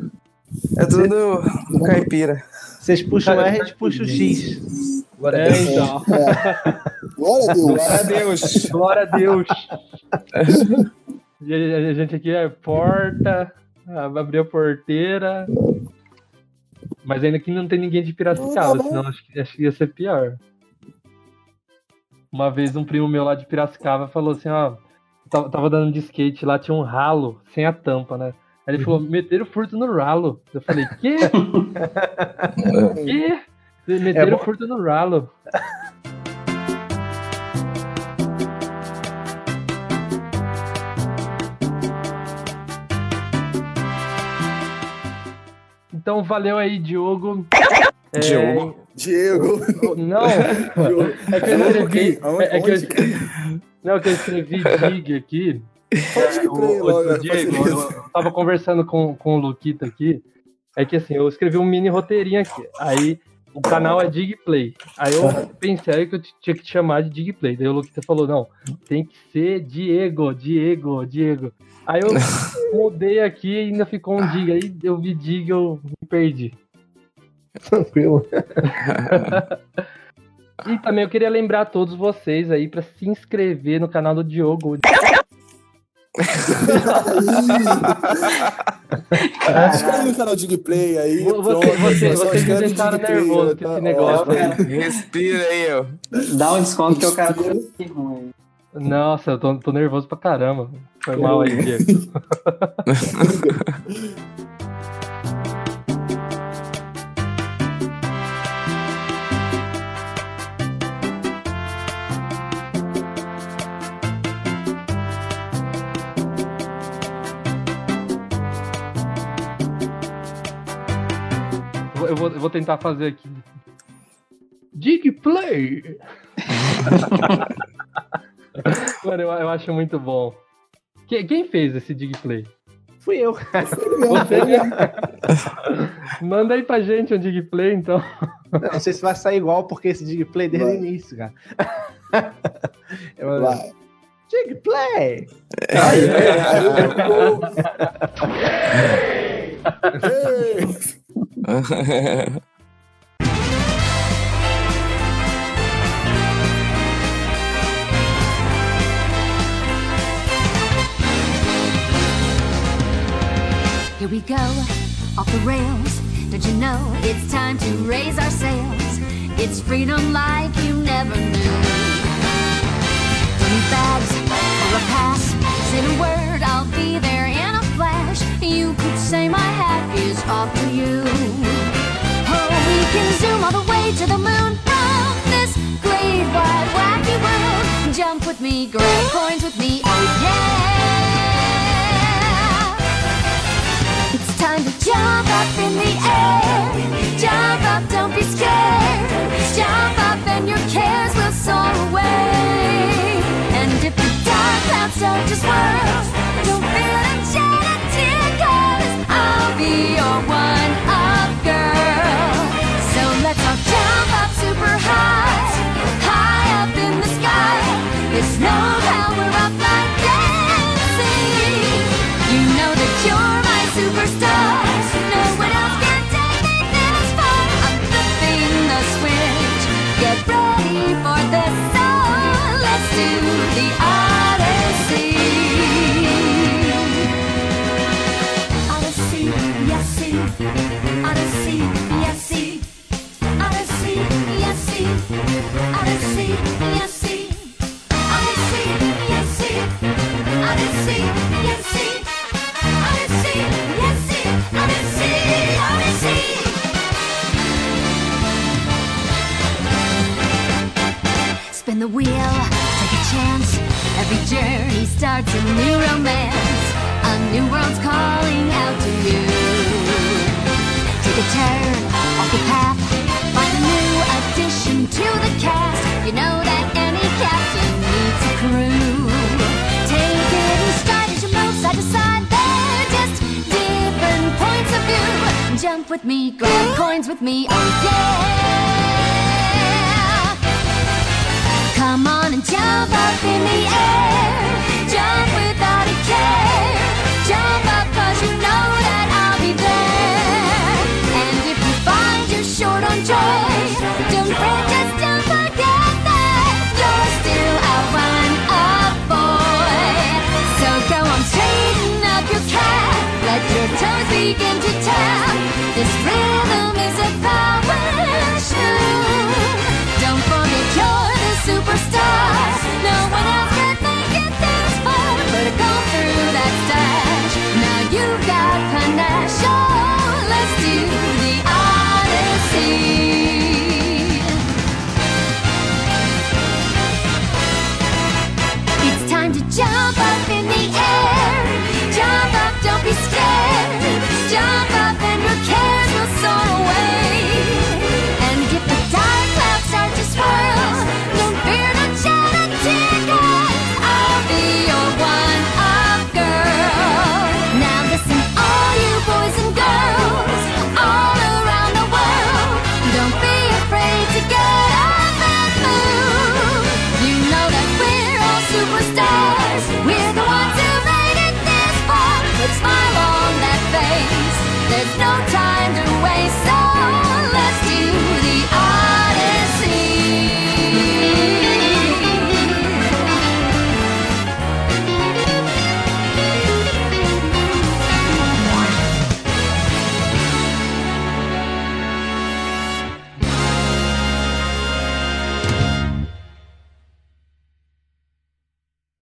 É tudo do caipira. Vocês puxam o R, a gente puxa o X. Agora É, então. Glória a Deus. Glória a Deus. Glória a Deus. E a, a gente aqui é porta, abriu a porteira. Mas ainda que não tem ninguém de Piracicaba, senão acho que, acho que ia ser pior. Uma vez um primo meu lá de Piracicaba falou assim, ó, tava, tava dando de skate lá, tinha um ralo sem a tampa, né? Aí ele falou, meteram furto no ralo. Eu falei, quê? quê? Meteram É furto no ralo. Então valeu aí, Diogo. É, Diogo. Diego. Não, é que eu escrevi. Aonde- É, é que eu onde? escrevi. Não, é que eu escrevi dig aqui. Pode O, crer, o- logo, o Diego, eu, tava conversando com, com o Luquita aqui. É que assim, eu escrevi um mini roteirinho aqui. Aí o canal é Digplay. Aí eu pensei que eu tinha que te chamar de Digplay. Daí o Luquita falou: não, tem que ser Diego, Diego, Diego. Aí eu mudei aqui e ainda ficou um Dig. Aí eu vi Dig eu me perdi. Tranquilo. E também eu queria lembrar a todos vocês aí pra se inscrever no canal do Diogo. Inscreve no canal de gameplay aí. Você, pronto, você, só vocês me deixaram nervoso com tá? esse negócio. Ó, aí. Respira aí, ó. Dá um desconto que o cara tá ruim. Nossa, eu tô, tô nervoso pra caramba. Foi mal aí, Diego. Eu vou- Eu vou, tentar fazer aqui. Digplay! Mano, eu, eu acho muito bom. Que- quem fez esse Digplay? Fui eu. Você mesmo? Manda aí pra gente um Digplay, então. Não sei se vai sair igual, porque esse Digplay desde o início, cara. Eu- Vai. Dig Play! Aí, aí, aí, Here we go, off the rails. Don't you know it's time to raise our sails? It's freedom like you never knew. Twenty bags for a pass. Say the word, I'll be there in a flash. You could say my hat is off to you. Oh, we can zoom all the way to the moon from this great wide wacky world. Jump with me, grab coins with me, oh yeah. Jump up in the air. Jump up, don't be scared. Jump up and your cares will soar away. And if the dark clouds start to swirl, don't feel a tear, cause I'll be your one up girl. So let's all jump up super high, high up in the sky. It's no how